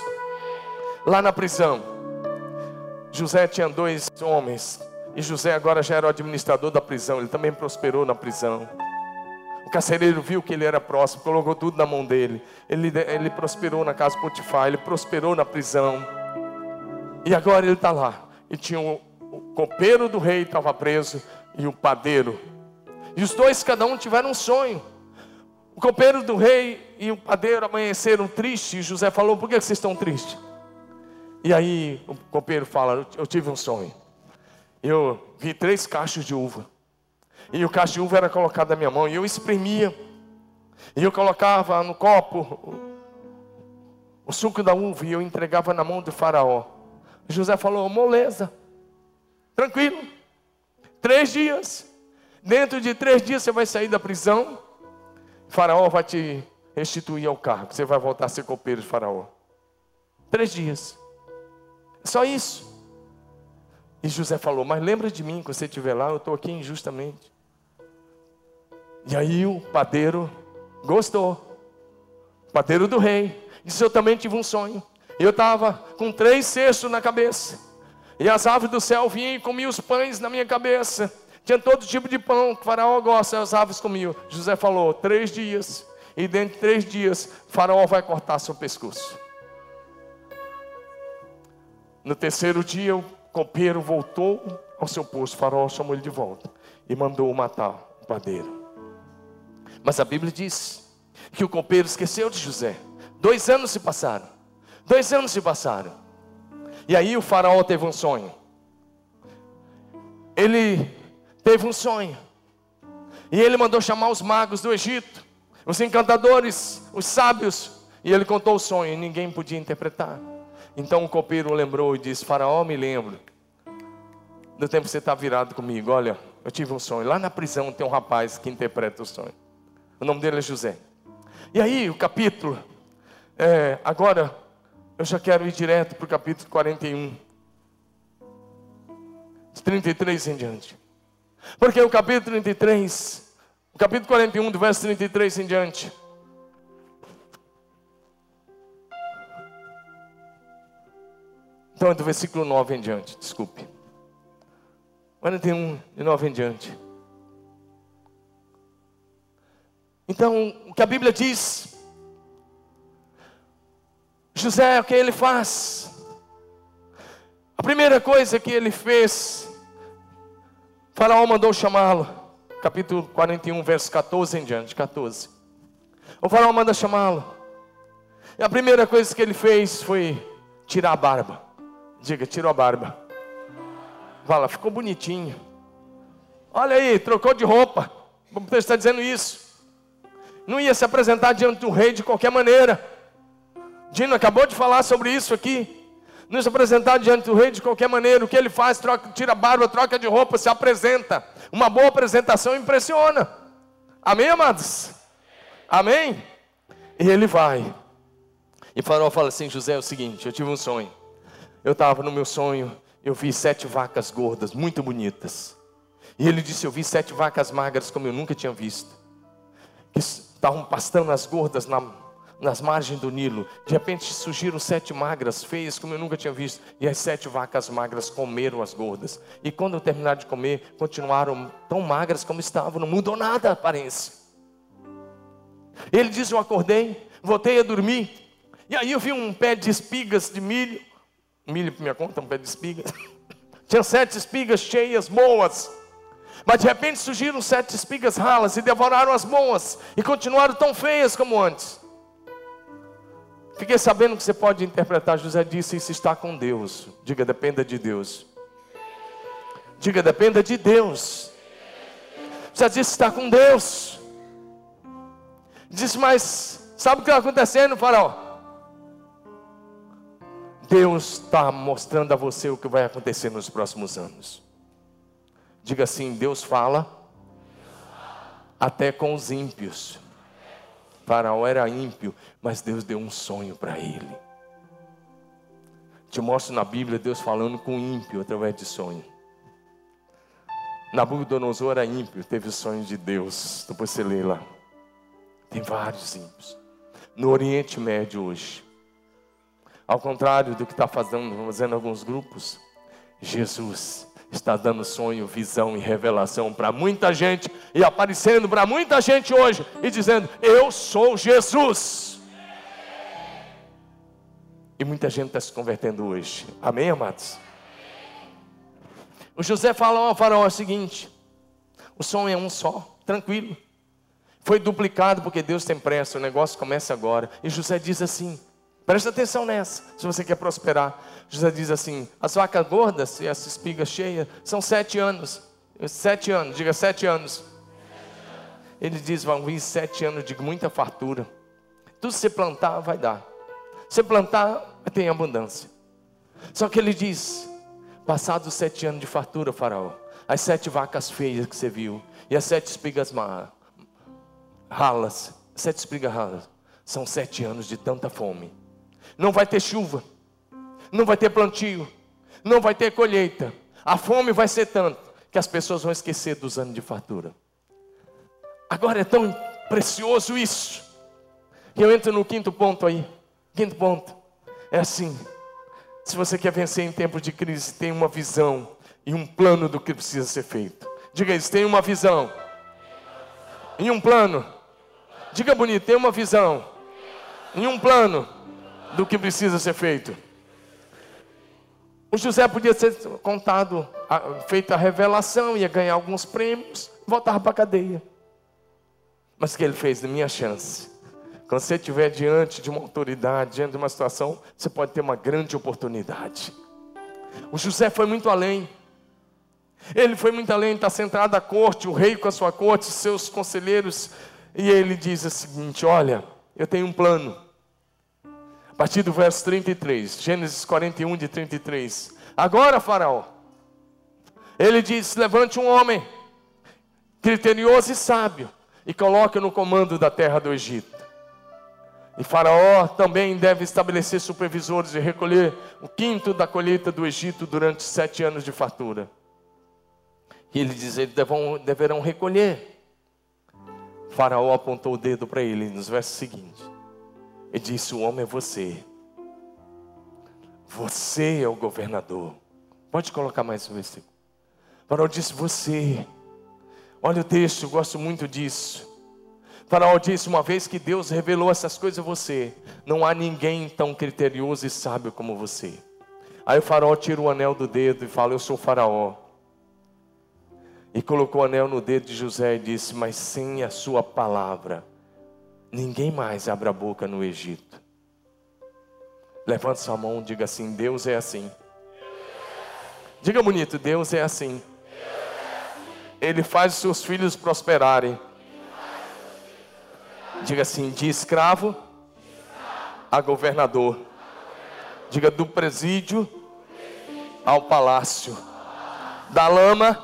Lá na prisão, José tinha dois homens, e José agora já era o administrador da prisão, ele também prosperou na prisão. O carcereiro viu que ele era próximo, colocou tudo na mão dele. Ele, ele prosperou na casa Potifar, ele prosperou na prisão. E agora ele está lá. E tinha o, o copeiro do rei estava preso e o padeiro. E os dois, cada um, tiveram um sonho. O copeiro do rei e o padeiro amanheceram tristes. E José falou: Por que vocês estão tristes? E aí o copeiro fala: Eu tive um sonho. Eu vi três cachos de uva. E o cacho de uva era colocado na minha mão. E eu espremia. E eu colocava no copo o suco da uva. E eu entregava na mão do faraó. José falou: moleza. Tranquilo. Três dias. Dentro de três dias você vai sair da prisão. Faraó vai te restituir ao cargo. Você vai voltar a ser copeiro de faraó. Três dias. Só isso. E José falou: Mas lembra de mim quando você estiver lá, eu estou aqui injustamente. E aí o padeiro gostou. Padeiro do rei. Disse: Eu também tive um sonho. Eu estava com três cestos na cabeça. E as aves do céu vinham e comiam os pães na minha cabeça. Tinha todo tipo de pão que o faraó gosta, as aves comiam. José falou: três dias. E dentro de três dias, faraó vai cortar seu pescoço. No terceiro dia, o copeiro voltou ao seu posto. O faraó chamou ele de volta e mandou matar o padeiro. Mas a Bíblia diz que o copeiro esqueceu de José. Dois anos se passaram. Dois anos se passaram. E aí o faraó teve um sonho. Ele teve um sonho. E ele mandou chamar os magos do Egito, os encantadores, os sábios. E ele contou o sonho e ninguém podia interpretar. Então o copeiro lembrou e disse: Faraó, me lembro do tempo que você está virado comigo. Olha, eu tive um sonho. Lá na prisão tem um rapaz que interpreta o sonho. O nome dele é José. E aí, o capítulo, é, agora, eu já quero ir direto para o capítulo 41, de 33 em diante. Porque o capítulo 33, o capítulo 41, do verso 33 em diante. Então é do versículo 9 em diante, desculpe. 41 de 9 em diante. Então, o que a Bíblia diz, José, o que ele faz? A primeira coisa que ele fez, Faraó mandou chamá-lo, capítulo 41, verso 14 em diante, 14. O Faraó manda chamá-lo, e a primeira coisa que ele fez foi tirar a barba. Diga, tirou a barba. Fala, ficou bonitinho. Olha aí, trocou de roupa. Você está dizendo isso não ia se apresentar diante do rei de qualquer maneira. Dino acabou de falar sobre isso aqui. Não se apresentar diante do rei de qualquer maneira. O que ele faz? Troca, tira a barba, troca de roupa, se apresenta. Uma boa apresentação impressiona. Amém, amados? Amém? E ele vai. E Faraó fala assim: José, é o seguinte, eu tive um sonho. Eu estava no meu sonho, eu vi sete vacas gordas, muito bonitas. E ele disse: Eu vi sete vacas magras como eu nunca tinha visto. Que estavam pastando as gordas na, nas margens do Nilo. De repente surgiram sete magras feias, como eu nunca tinha visto. E as sete vacas magras comeram as gordas. E quando terminaram de comer, continuaram tão magras como estavam, não mudou nada a aparência. Ele diz: Eu acordei, voltei a dormir. E aí eu vi um pé de espigas de milho. Milho para minha conta, um pé de espigas. *laughs* Tinha sete espigas cheias, boas. Mas de repente surgiram sete espigas ralas e devoraram as boas. E continuaram tão feias como antes. Fiquei sabendo que você pode interpretar. José disse: Isso está com Deus. Diga, dependa de Deus. Diga, dependa de Deus. José disse: Está com Deus. Disse, mas sabe o que está acontecendo, Faraó? Deus está mostrando a você o que vai acontecer nos próximos anos. Diga assim: Deus fala até com os ímpios. Faraó era ímpio, mas Deus deu um sonho para ele. Te mostro na Bíblia Deus falando com ímpio através de sonho. Nabucodonosor era ímpio, teve o sonho de Deus. Depois você lê lá. Tem vários ímpios. No Oriente Médio hoje. Ao contrário do que está fazendo, fazendo alguns grupos, Jesus está dando sonho, visão e revelação para muita gente e aparecendo para muita gente hoje e dizendo: Eu sou Jesus. E muita gente está se convertendo hoje. Amém, amados? O José fala ao faraó o seguinte: o som é um só, tranquilo. Foi duplicado porque Deus tem pressa, o negócio começa agora. E José diz assim: Presta atenção nessa, se você quer prosperar. José diz assim: as vacas gordas e as espigas cheias são sete anos. Sete anos, diga sete anos. Ele diz: vão vir sete anos de muita fartura. Tudo se plantar, vai dar. Se plantar, tem abundância. Só que ele diz: passados sete anos de fartura, Faraó, as sete vacas feias que você viu, e as sete espigas ralas, sete espigas ralas, são sete anos de tanta fome não vai ter chuva, não vai ter plantio, não vai ter colheita. A fome vai ser tanto que as pessoas vão esquecer dos anos de fartura. Agora é tão precioso isso, que eu entro no quinto ponto aí. Quinto ponto é assim: se você quer vencer em tempos de crise, tem uma visão e um plano do que precisa ser feito. Diga isso, tem uma visão e um plano. Diga bonito, tem uma visão e um plano do que precisa ser feito. O José podia ser contado, feita a revelação, ia ganhar alguns prêmios, voltar para a cadeia. Mas o que ele fez? Minha chance. Quando você estiver diante de uma autoridade, diante de uma situação, você pode ter uma grande oportunidade. O José foi muito além. Ele foi muito além, está sentado à corte, o rei com a sua corte, seus conselheiros, e ele diz o seguinte: Olha, eu tenho um plano. A partir do verso 33, Gênesis 41, de 33. Agora, Faraó, ele diz: Levante um homem criterioso e sábio e coloque no comando da terra do Egito. E Faraó também deve estabelecer supervisores e recolher o quinto da colheita do Egito durante sete anos de fartura. E ele diz: eles deverão recolher. Faraó apontou o dedo para ele nos versos seguintes. E disse: O homem é você. Você é o governador. Pode colocar mais um versículo. Faraó disse: Você. Olha o texto, eu gosto muito disso. Faraó disse: Uma vez que Deus revelou essas coisas a você, não há ninguém tão criterioso e sábio como você. Aí o Faraó tira o anel do dedo e fala: Eu sou Faraó. E colocou o anel no dedo de José e disse: Mas sem a sua palavra Ninguém mais abre a boca no Egito. Levante sua mão, diga assim: Deus é assim. Diga bonito: Deus é assim. Ele faz os seus filhos prosperarem. Diga assim: de escravo a governador. Diga do presídio ao palácio. Da lama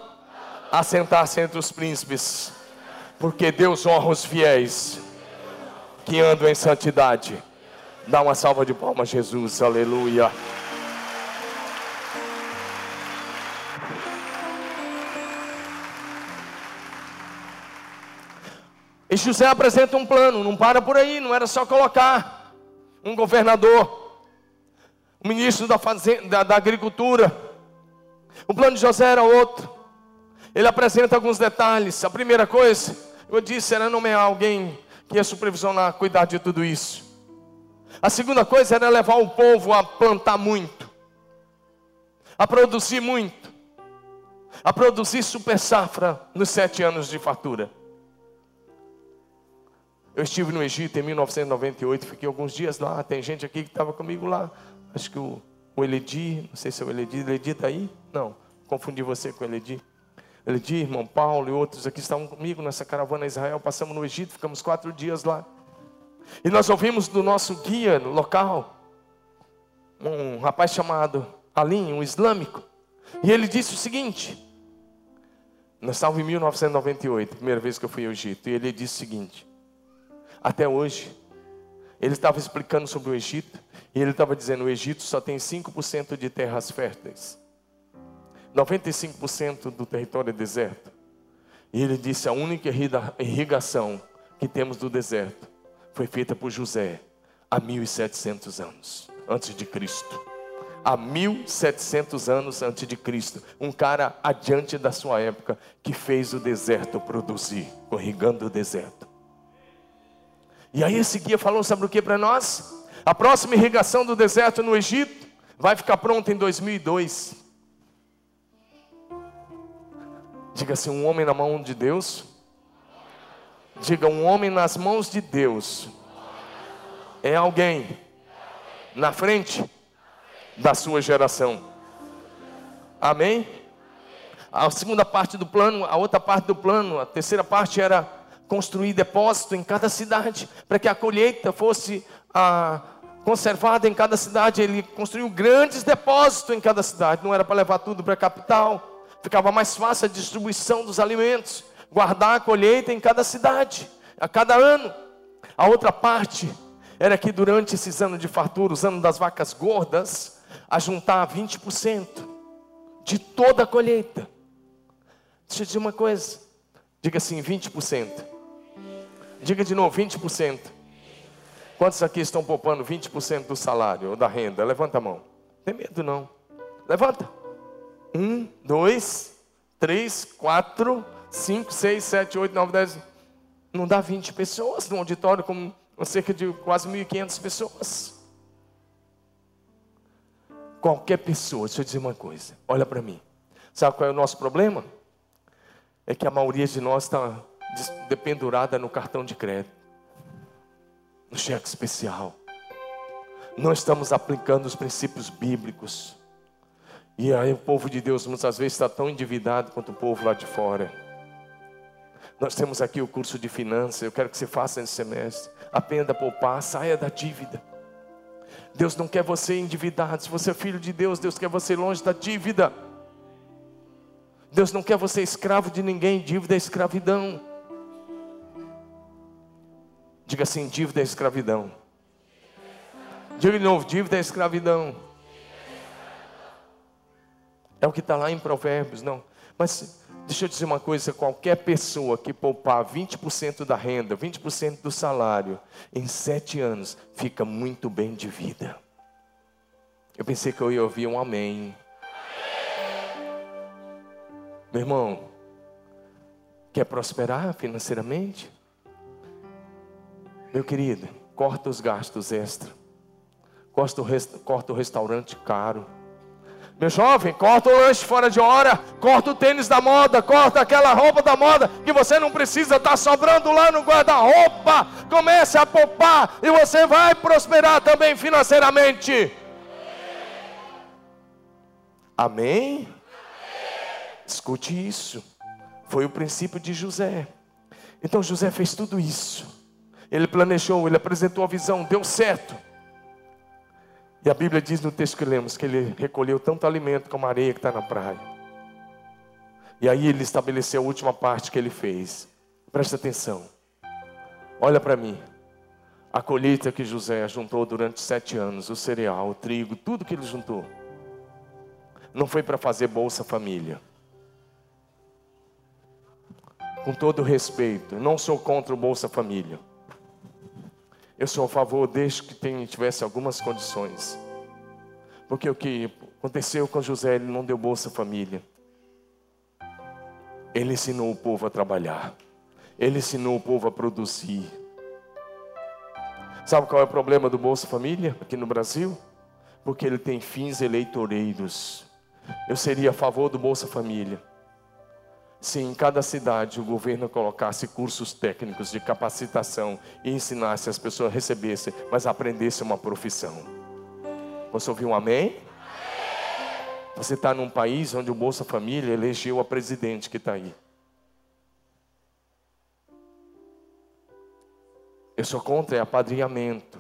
a sentar-se entre os príncipes. Porque Deus honra os fiéis que andam em santidade. Dá uma salva de palmas, Jesus, aleluia. E José apresenta um plano, não para por aí, não era só colocar um governador, um ministro da, fazenda, da, da agricultura. O plano de José era outro. Ele apresenta alguns detalhes. A primeira coisa, eu disse, era nomear alguém que ia supervisionar, cuidar de tudo isso. A segunda coisa era levar o povo a plantar muito, a produzir muito, a produzir super safra nos sete anos de fartura. Eu estive no Egito em 1998, fiquei alguns dias lá. Tem gente aqui que estava comigo lá. Acho que o, o Eledi, não sei se é o Eledi. Eledi está aí? Não, confundi você com o Eledi. Eledi, irmão Paulo e outros aqui estavam comigo nessa caravana a Israel. Passamos no Egito, ficamos quatro dias lá. E nós ouvimos do nosso guia local, um rapaz chamado Alim, um islâmico. E ele disse o seguinte: nós estávamos em 1998, primeira vez que eu fui ao Egito. E ele disse o seguinte: até hoje. Ele estava explicando sobre o Egito, e ele estava dizendo: o Egito só tem 5% de terras férteis, 95% do território é deserto. E ele disse: a única irrigação que temos do deserto foi feita por José há 1700 anos antes de Cristo. Há 1700 anos antes de Cristo, um cara adiante da sua época que fez o deserto produzir, corrigando o deserto. E aí esse guia falou, sabe o que para nós? A próxima irrigação do deserto no Egito vai ficar pronta em 2002. Diga assim, um homem na mão de Deus. Diga, um homem nas mãos de Deus. É alguém na frente da sua geração. Amém? A segunda parte do plano, a outra parte do plano, a terceira parte era construir depósito em cada cidade, para que a colheita fosse ah, conservada em cada cidade. Ele construiu grandes depósitos em cada cidade, não era para levar tudo para a capital, ficava mais fácil a distribuição dos alimentos, guardar a colheita em cada cidade, a cada ano. A outra parte era que durante esses anos de fartura, os anos das vacas gordas, a juntar 20% de toda a colheita. Deixa eu dizer uma coisa, diga assim: 20%. Diga de novo, 20%. Quantos aqui estão poupando 20% do salário ou da renda? Levanta a mão. Não tem medo não. Levanta. Um, dois, três, quatro, cinco, seis, sete, oito, nove, dez. Não dá 20 pessoas num auditório com cerca de quase 1.500 pessoas. Qualquer pessoa, deixa eu dizer uma coisa. Olha para mim. Sabe qual é o nosso problema? É que a maioria de nós está dependurada no cartão de crédito, no cheque especial. Não estamos aplicando os princípios bíblicos. E aí o povo de Deus muitas vezes está tão endividado quanto o povo lá de fora. Nós temos aqui o curso de finanças, eu quero que você faça esse semestre. Aprenda a poupar, saia da dívida. Deus não quer você endividado. Se você é filho de Deus, Deus quer você longe da dívida. Deus não quer você escravo de ninguém, dívida é escravidão. Diga assim: dívida é escravidão. Diga de novo: dívida é escravidão. É o que está lá em Provérbios, não. Mas deixa eu dizer uma coisa: qualquer pessoa que poupar 20% da renda, 20% do salário, em sete anos, fica muito bem de vida. Eu pensei que eu ia ouvir um amém. Meu irmão, quer prosperar financeiramente? Meu querido, corta os gastos extra. Corta o, corta o restaurante caro. Meu jovem, corta o lanche fora de hora, corta o tênis da moda, corta aquela roupa da moda que você não precisa estar tá sobrando lá no guarda-roupa. Comece a poupar e você vai prosperar também financeiramente. Amém? Amém? Escute isso. Foi o princípio de José. Então José fez tudo isso ele planejou, ele apresentou a visão, deu certo. E a Bíblia diz no texto que lemos que ele recolheu tanto alimento como areia que está na praia. E aí ele estabeleceu a última parte que ele fez. Presta atenção. Olha para mim. A colheita que José juntou durante sete anos, o cereal, o trigo, tudo que ele juntou, não foi para fazer Bolsa Família. Com todo respeito, não sou contra o Bolsa Família. Eu sou a favor desde que tenha, tivesse algumas condições. Porque o que aconteceu com José, ele não deu bolsa família. Ele ensinou o povo a trabalhar. Ele ensinou o povo a produzir. Sabe qual é o problema do Bolsa Família aqui no Brasil? Porque ele tem fins eleitoreiros. Eu seria a favor do Bolsa Família se em cada cidade o governo colocasse cursos técnicos de capacitação e ensinasse as pessoas a recebessem, mas aprendessem uma profissão. Você ouviu um amém? Você está num país onde o Bolsa Família elegeu a presidente que está aí. Eu sou contra é apadrinhamento.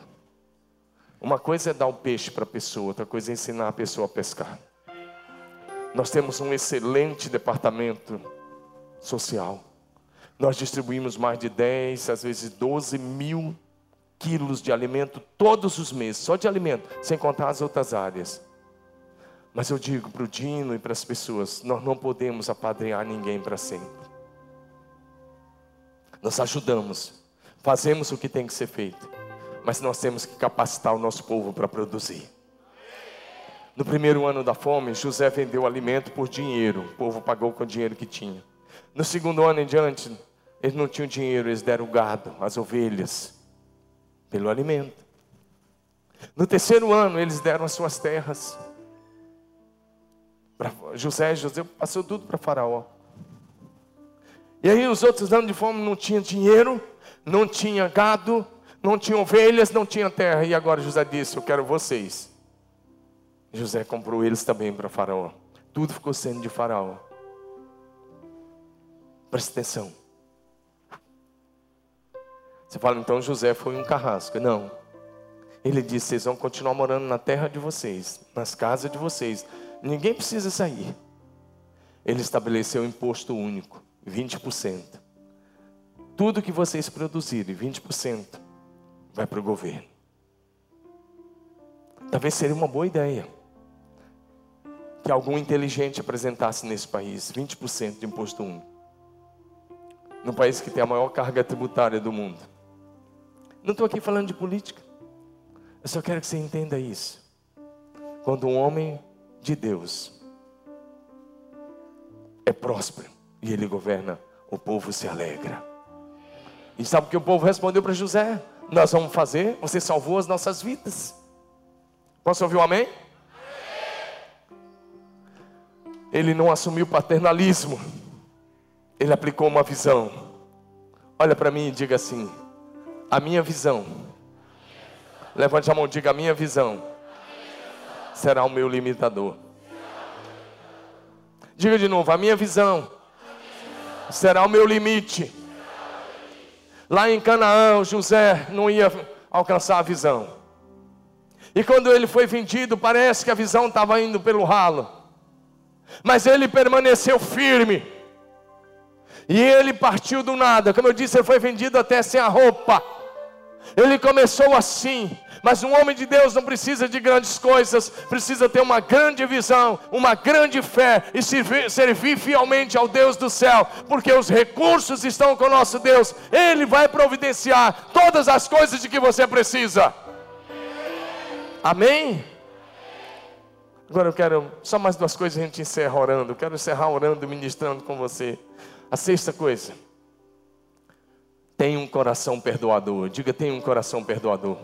Uma coisa é dar o peixe para a pessoa, outra coisa é ensinar a pessoa a pescar. Nós temos um excelente departamento social. Nós distribuímos mais de 10, às vezes 12 mil quilos de alimento todos os meses, só de alimento, sem contar as outras áreas. Mas eu digo para o Dino e para as pessoas: nós não podemos apadrinhar ninguém para sempre. Nós ajudamos, fazemos o que tem que ser feito, mas nós temos que capacitar o nosso povo para produzir. No primeiro ano da fome, José vendeu alimento por dinheiro, o povo pagou com o dinheiro que tinha. No segundo ano em diante, eles não tinham dinheiro, eles deram o gado, as ovelhas, pelo alimento. No terceiro ano, eles deram as suas terras. José, José passou tudo para Faraó. E aí os outros anos de fome não tinha dinheiro, não tinha gado, não tinha ovelhas, não tinha terra. E agora José disse: Eu quero vocês. José comprou eles também para Faraó. Tudo ficou sendo de Faraó. Preste atenção. Você fala, então José foi um carrasco. Não. Ele disse: vocês vão continuar morando na terra de vocês, nas casas de vocês. Ninguém precisa sair. Ele estabeleceu um imposto único, 20%. Tudo que vocês produzirem, 20%, vai para o governo. Talvez seria uma boa ideia que algum inteligente apresentasse nesse país 20% de imposto único no país que tem a maior carga tributária do mundo. Não estou aqui falando de política. Eu só quero que você entenda isso. Quando um homem de Deus é próspero e ele governa, o povo se alegra. E sabe o que o povo respondeu para José? Nós vamos fazer, você salvou as nossas vidas. Posso ouvir um amém? Ele não assumiu paternalismo ele aplicou uma visão. Olha para mim e diga assim: a minha visão. Levante a mão e diga: a minha visão será o meu limitador. Diga de novo: a minha visão será o meu limite. Lá em Canaã, José não ia alcançar a visão. E quando ele foi vendido, parece que a visão estava indo pelo ralo. Mas ele permaneceu firme. E ele partiu do nada, como eu disse, ele foi vendido até sem a roupa. Ele começou assim, mas um homem de Deus não precisa de grandes coisas, precisa ter uma grande visão, uma grande fé e servir, servir fielmente ao Deus do céu, porque os recursos estão com o nosso Deus, Ele vai providenciar todas as coisas de que você precisa. Amém? Agora eu quero só mais duas coisas a gente encerra orando. Eu quero encerrar orando, ministrando com você. A sexta coisa, tem um coração perdoador. Diga, tem um coração perdoador.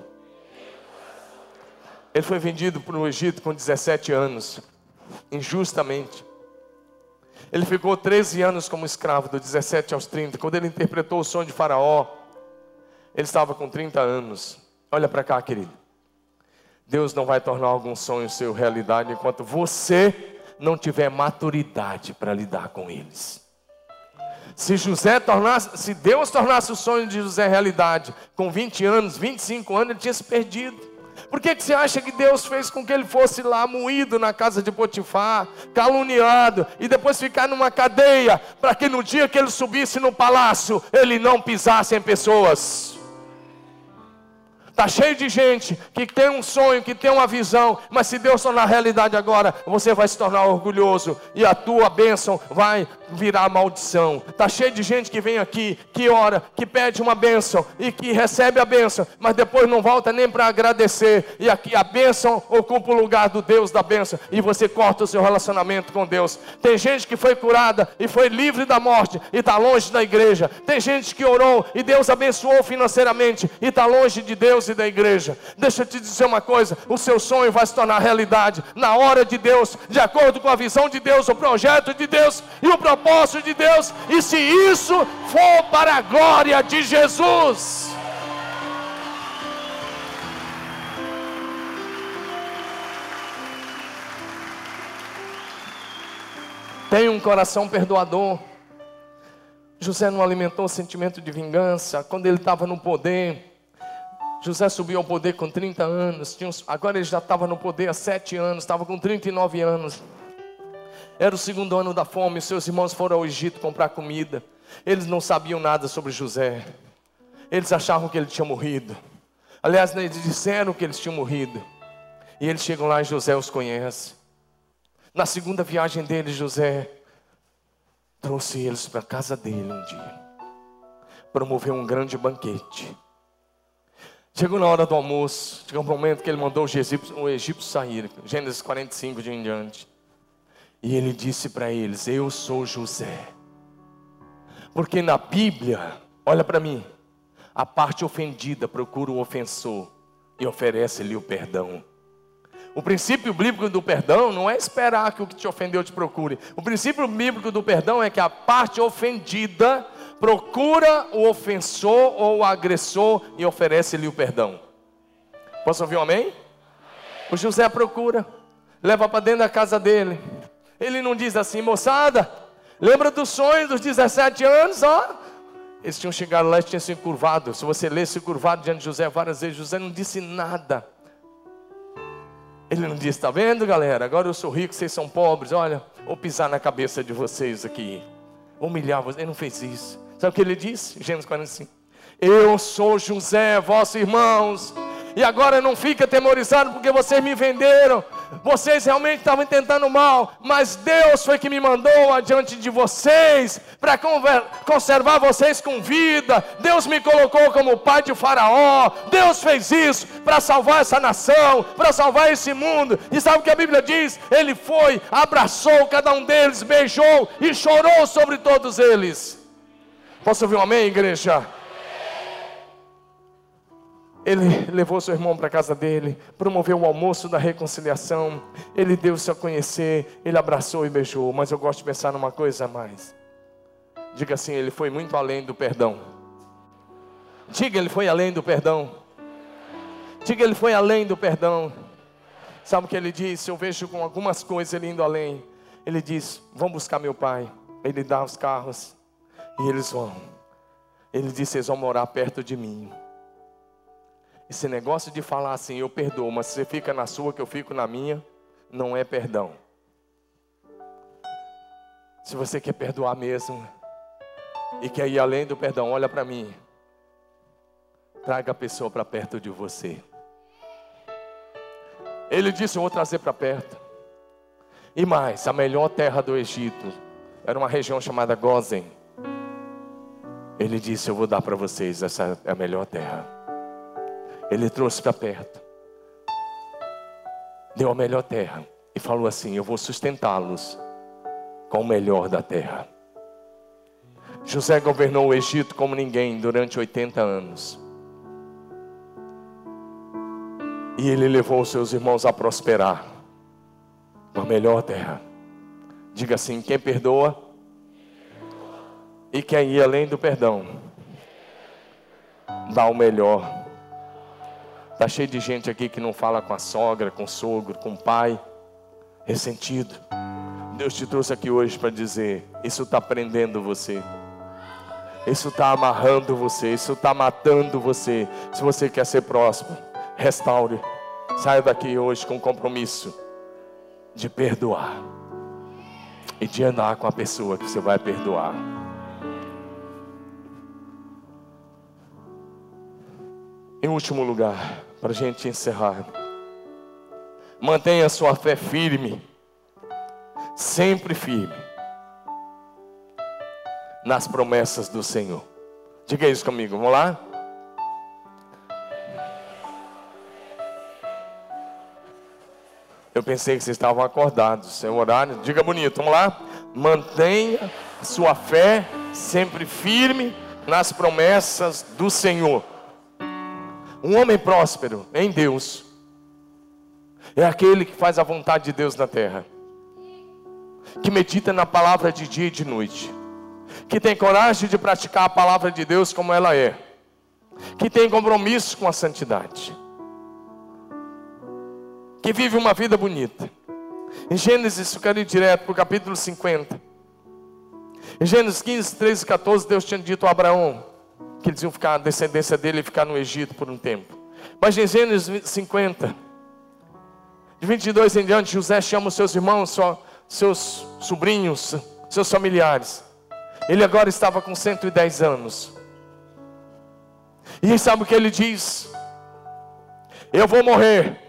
Ele foi vendido para o Egito com 17 anos, injustamente. Ele ficou 13 anos como escravo, dos 17 aos 30. Quando ele interpretou o sonho de Faraó, ele estava com 30 anos. Olha para cá, querido. Deus não vai tornar algum sonho seu realidade enquanto você não tiver maturidade para lidar com eles. Se José tornasse, se Deus tornasse o sonho de José realidade, com 20 anos, 25 anos, ele tinha se perdido. Por que, que você acha que Deus fez com que ele fosse lá moído na casa de Potifar, caluniado, e depois ficar numa cadeia, para que no dia que ele subisse no palácio, ele não pisasse em pessoas? Está cheio de gente que tem um sonho, que tem uma visão, mas se Deus tornar realidade agora, você vai se tornar orgulhoso e a tua bênção vai virar maldição. Está cheio de gente que vem aqui, que ora, que pede uma bênção e que recebe a bênção, mas depois não volta nem para agradecer. E aqui a bênção ocupa o lugar do Deus da bênção e você corta o seu relacionamento com Deus. Tem gente que foi curada e foi livre da morte e está longe da igreja. Tem gente que orou e Deus abençoou financeiramente e está longe de Deus e da igreja. Deixa eu te dizer uma coisa: o seu sonho vai se tornar realidade na hora de Deus, de acordo com a visão de Deus, o projeto de Deus e o propósito de Deus. E se isso for para a glória de Jesus. Tenha um coração perdoador. José não alimentou o sentimento de vingança. Quando ele estava no poder, José subiu ao poder com 30 anos. agora ele já estava no poder há 7 anos, estava com 39 anos. Era o segundo ano da fome. Seus irmãos foram ao Egito comprar comida. Eles não sabiam nada sobre José. Eles achavam que ele tinha morrido. Aliás, eles disseram que eles tinham morrido. E eles chegam lá e José os conhece. Na segunda viagem dele, José trouxe eles para a casa dele um dia. Promoveu um grande banquete. Chegou na hora do almoço, chegou um momento que ele mandou o egípcio, o egípcio sair, Gênesis 45 de em diante. E ele disse para eles: Eu sou José. Porque na Bíblia, olha para mim, a parte ofendida procura o ofensor e oferece-lhe o perdão. O princípio bíblico do perdão não é esperar que o que te ofendeu te procure. O princípio bíblico do perdão é que a parte ofendida procura o ofensor ou o agressor e oferece-lhe o perdão. Posso ouvir um amém? O José procura, leva para dentro da casa dele. Ele não diz assim, moçada, lembra dos sonhos dos 17 anos, ó. Eles tinham chegado lá e tinham se curvado. Se você lesse curvado diante de José várias vezes, José não disse nada. Ele não disse, está vendo galera? Agora eu sou rico, vocês são pobres. Olha, vou pisar na cabeça de vocês aqui. Humilhar vocês. Ele não fez isso. Sabe o que ele disse? Gênesis 45. Eu sou José, vossos irmãos. E agora não fica atemorizado porque vocês me venderam. Vocês realmente estavam tentando mal, mas Deus foi que me mandou adiante de vocês para conservar vocês com vida. Deus me colocou como pai de Faraó. Deus fez isso para salvar essa nação, para salvar esse mundo. E sabe o que a Bíblia diz? Ele foi, abraçou cada um deles, beijou e chorou sobre todos eles. Posso ouvir um amém, igreja? Ele levou seu irmão para a casa dele, promoveu o almoço da reconciliação, ele deu-se a conhecer, ele abraçou e beijou. Mas eu gosto de pensar numa coisa a mais. Diga assim: ele foi muito além do perdão. Diga, ele foi além do perdão. Diga, ele foi além do perdão. Sabe o que ele disse? Eu vejo com algumas coisas ele indo além. Ele diz: Vamos buscar meu pai. Ele dá os carros e eles vão. Ele disse: Eles vão morar perto de mim. Esse negócio de falar assim, eu perdoo, mas você fica na sua que eu fico na minha, não é perdão. Se você quer perdoar mesmo e quer ir além do perdão, olha para mim. Traga a pessoa para perto de você. Ele disse: Eu vou trazer para perto. E mais, a melhor terra do Egito era uma região chamada Gozen. Ele disse: Eu vou dar para vocês, essa é a melhor terra. Ele trouxe para perto, deu a melhor terra e falou assim: Eu vou sustentá-los com o melhor da terra. José governou o Egito como ninguém durante 80 anos. E ele levou seus irmãos a prosperar com a melhor terra. Diga assim: quem perdoa e quem ir além do perdão, dá o melhor Está cheio de gente aqui que não fala com a sogra, com o sogro, com o pai, ressentido. Deus te trouxe aqui hoje para dizer: isso está prendendo você, isso está amarrando você, isso está matando você. Se você quer ser próximo, restaure. Saia daqui hoje com compromisso de perdoar e de andar com a pessoa que você vai perdoar. Em último lugar, para a gente encerrar. Mantenha sua fé firme, sempre firme, nas promessas do Senhor. Diga isso comigo, vamos lá? Eu pensei que vocês estavam acordados, seu horário. Diga bonito, vamos lá? Mantenha sua fé sempre firme nas promessas do Senhor. Um homem próspero em Deus é aquele que faz a vontade de Deus na terra, que medita na palavra de dia e de noite, que tem coragem de praticar a palavra de Deus como ela é, que tem compromisso com a santidade, que vive uma vida bonita. Em Gênesis, eu quero ir direto para o capítulo 50. Em Gênesis 15, 13 e 14, Deus tinha dito a Abraão que eles iam ficar, a descendência dele ficar no Egito por um tempo. Mas em Gênesis 50, de 22 em diante, José chama os seus irmãos, seus sobrinhos, seus familiares. Ele agora estava com 110 anos. E sabe o que ele diz? Eu vou morrer.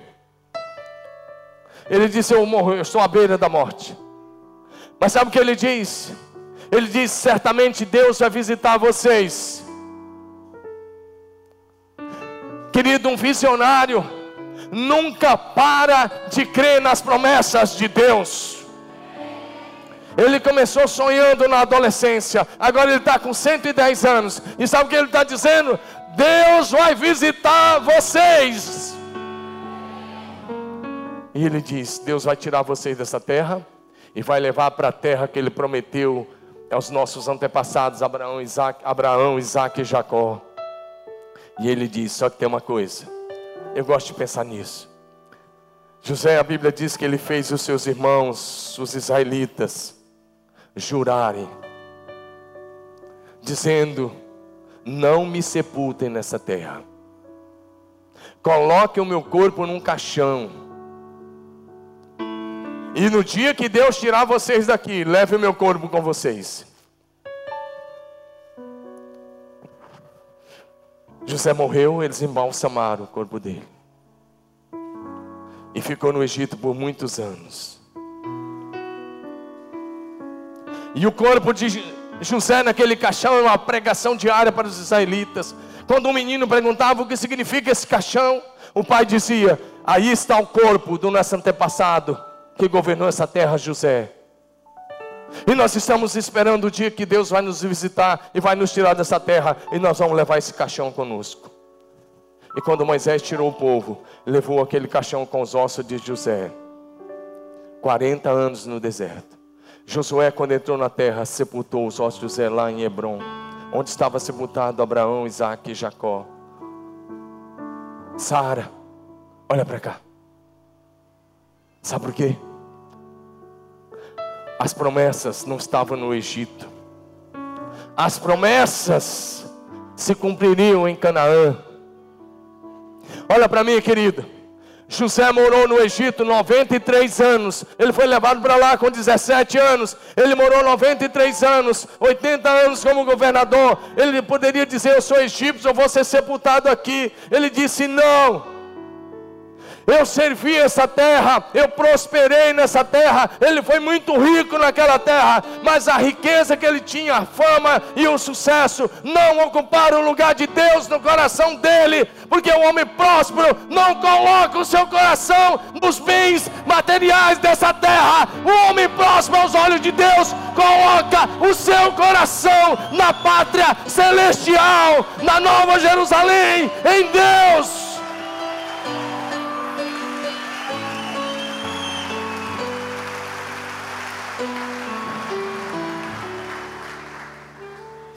Ele disse: Eu morro, eu estou à beira da morte. Mas sabe o que ele diz? Ele diz: Certamente Deus vai visitar vocês. Querido, um visionário nunca para de crer nas promessas de Deus. Ele começou sonhando na adolescência, agora ele está com 110 anos, e sabe o que ele está dizendo? Deus vai visitar vocês. E ele diz: Deus vai tirar vocês dessa terra e vai levar para a terra que ele prometeu aos nossos antepassados, Abraão, Isaac, Abraão, Isaac e Jacó. E ele diz: só que tem uma coisa, eu gosto de pensar nisso. José, a Bíblia diz que ele fez os seus irmãos, os israelitas, jurarem, dizendo: Não me sepultem nessa terra, coloquem o meu corpo num caixão, e no dia que Deus tirar vocês daqui, leve o meu corpo com vocês. José morreu, eles embalsamaram o corpo dele. E ficou no Egito por muitos anos. E o corpo de José naquele caixão é uma pregação diária para os israelitas. Quando um menino perguntava o que significa esse caixão, o pai dizia: Aí está o corpo do nosso antepassado que governou essa terra, José. E nós estamos esperando o dia que Deus vai nos visitar e vai nos tirar dessa terra e nós vamos levar esse caixão conosco. E quando Moisés tirou o povo, levou aquele caixão com os ossos de José. 40 anos no deserto. Josué, quando entrou na terra, sepultou os ossos de José lá em Hebron, onde estava sepultado Abraão, Isaac e Jacó. Sara, olha para cá. Sabe por quê? As promessas não estavam no Egito. As promessas se cumpririam em Canaã. Olha para mim, querido. José morou no Egito 93 anos. Ele foi levado para lá com 17 anos. Ele morou 93 anos, 80 anos como governador. Ele poderia dizer: Eu sou egípcio, eu vou ser sepultado aqui. Ele disse: Não. Eu servi essa terra, eu prosperei nessa terra. Ele foi muito rico naquela terra, mas a riqueza que ele tinha, a fama e o sucesso não ocuparam o lugar de Deus no coração dele, porque o homem próspero não coloca o seu coração nos bens materiais dessa terra. O homem próspero aos olhos de Deus coloca o seu coração na pátria celestial, na Nova Jerusalém, em Deus.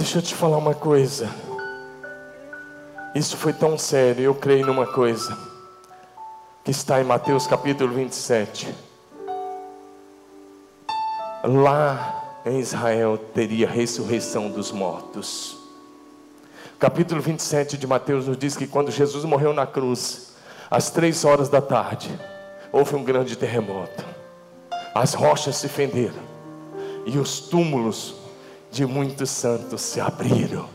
Deixa eu te falar uma coisa. Isso foi tão sério, eu creio numa coisa, que está em Mateus capítulo 27. Lá em Israel teria ressurreição dos mortos. Capítulo 27 de Mateus nos diz que quando Jesus morreu na cruz, às três horas da tarde, houve um grande terremoto. As rochas se fenderam e os túmulos de muitos santos se abriram.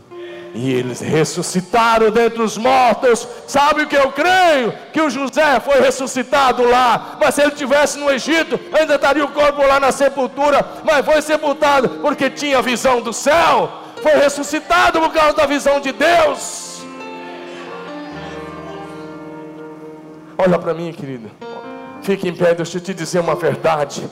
E eles ressuscitaram dentre os mortos. Sabe o que eu creio? Que o José foi ressuscitado lá. Mas se ele tivesse no Egito, ainda estaria o corpo lá na sepultura. Mas foi sepultado porque tinha visão do céu. Foi ressuscitado por causa da visão de Deus. Olha para mim, querido. Fique em pé, deixa eu te dizer uma verdade.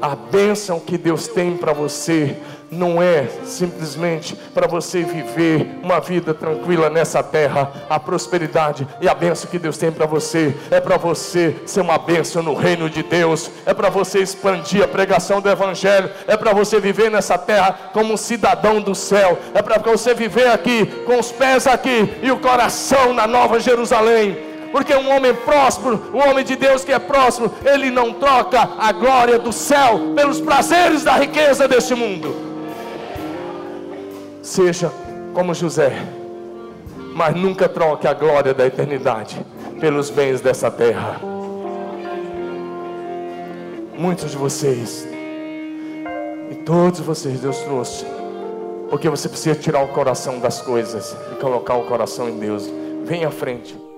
A bênção que Deus tem para você não é simplesmente para você viver uma vida tranquila nessa terra. A prosperidade e a bênção que Deus tem para você é para você ser uma bênção no reino de Deus, é para você expandir a pregação do Evangelho, é para você viver nessa terra como um cidadão do céu, é para você viver aqui com os pés aqui e o coração na Nova Jerusalém porque um homem próspero, um homem de Deus que é próspero, ele não troca a glória do céu pelos prazeres da riqueza deste mundo. Seja como José, mas nunca troque a glória da eternidade pelos bens dessa terra. Muitos de vocês, e todos vocês, Deus trouxe, porque você precisa tirar o coração das coisas e colocar o coração em Deus. Vem à frente.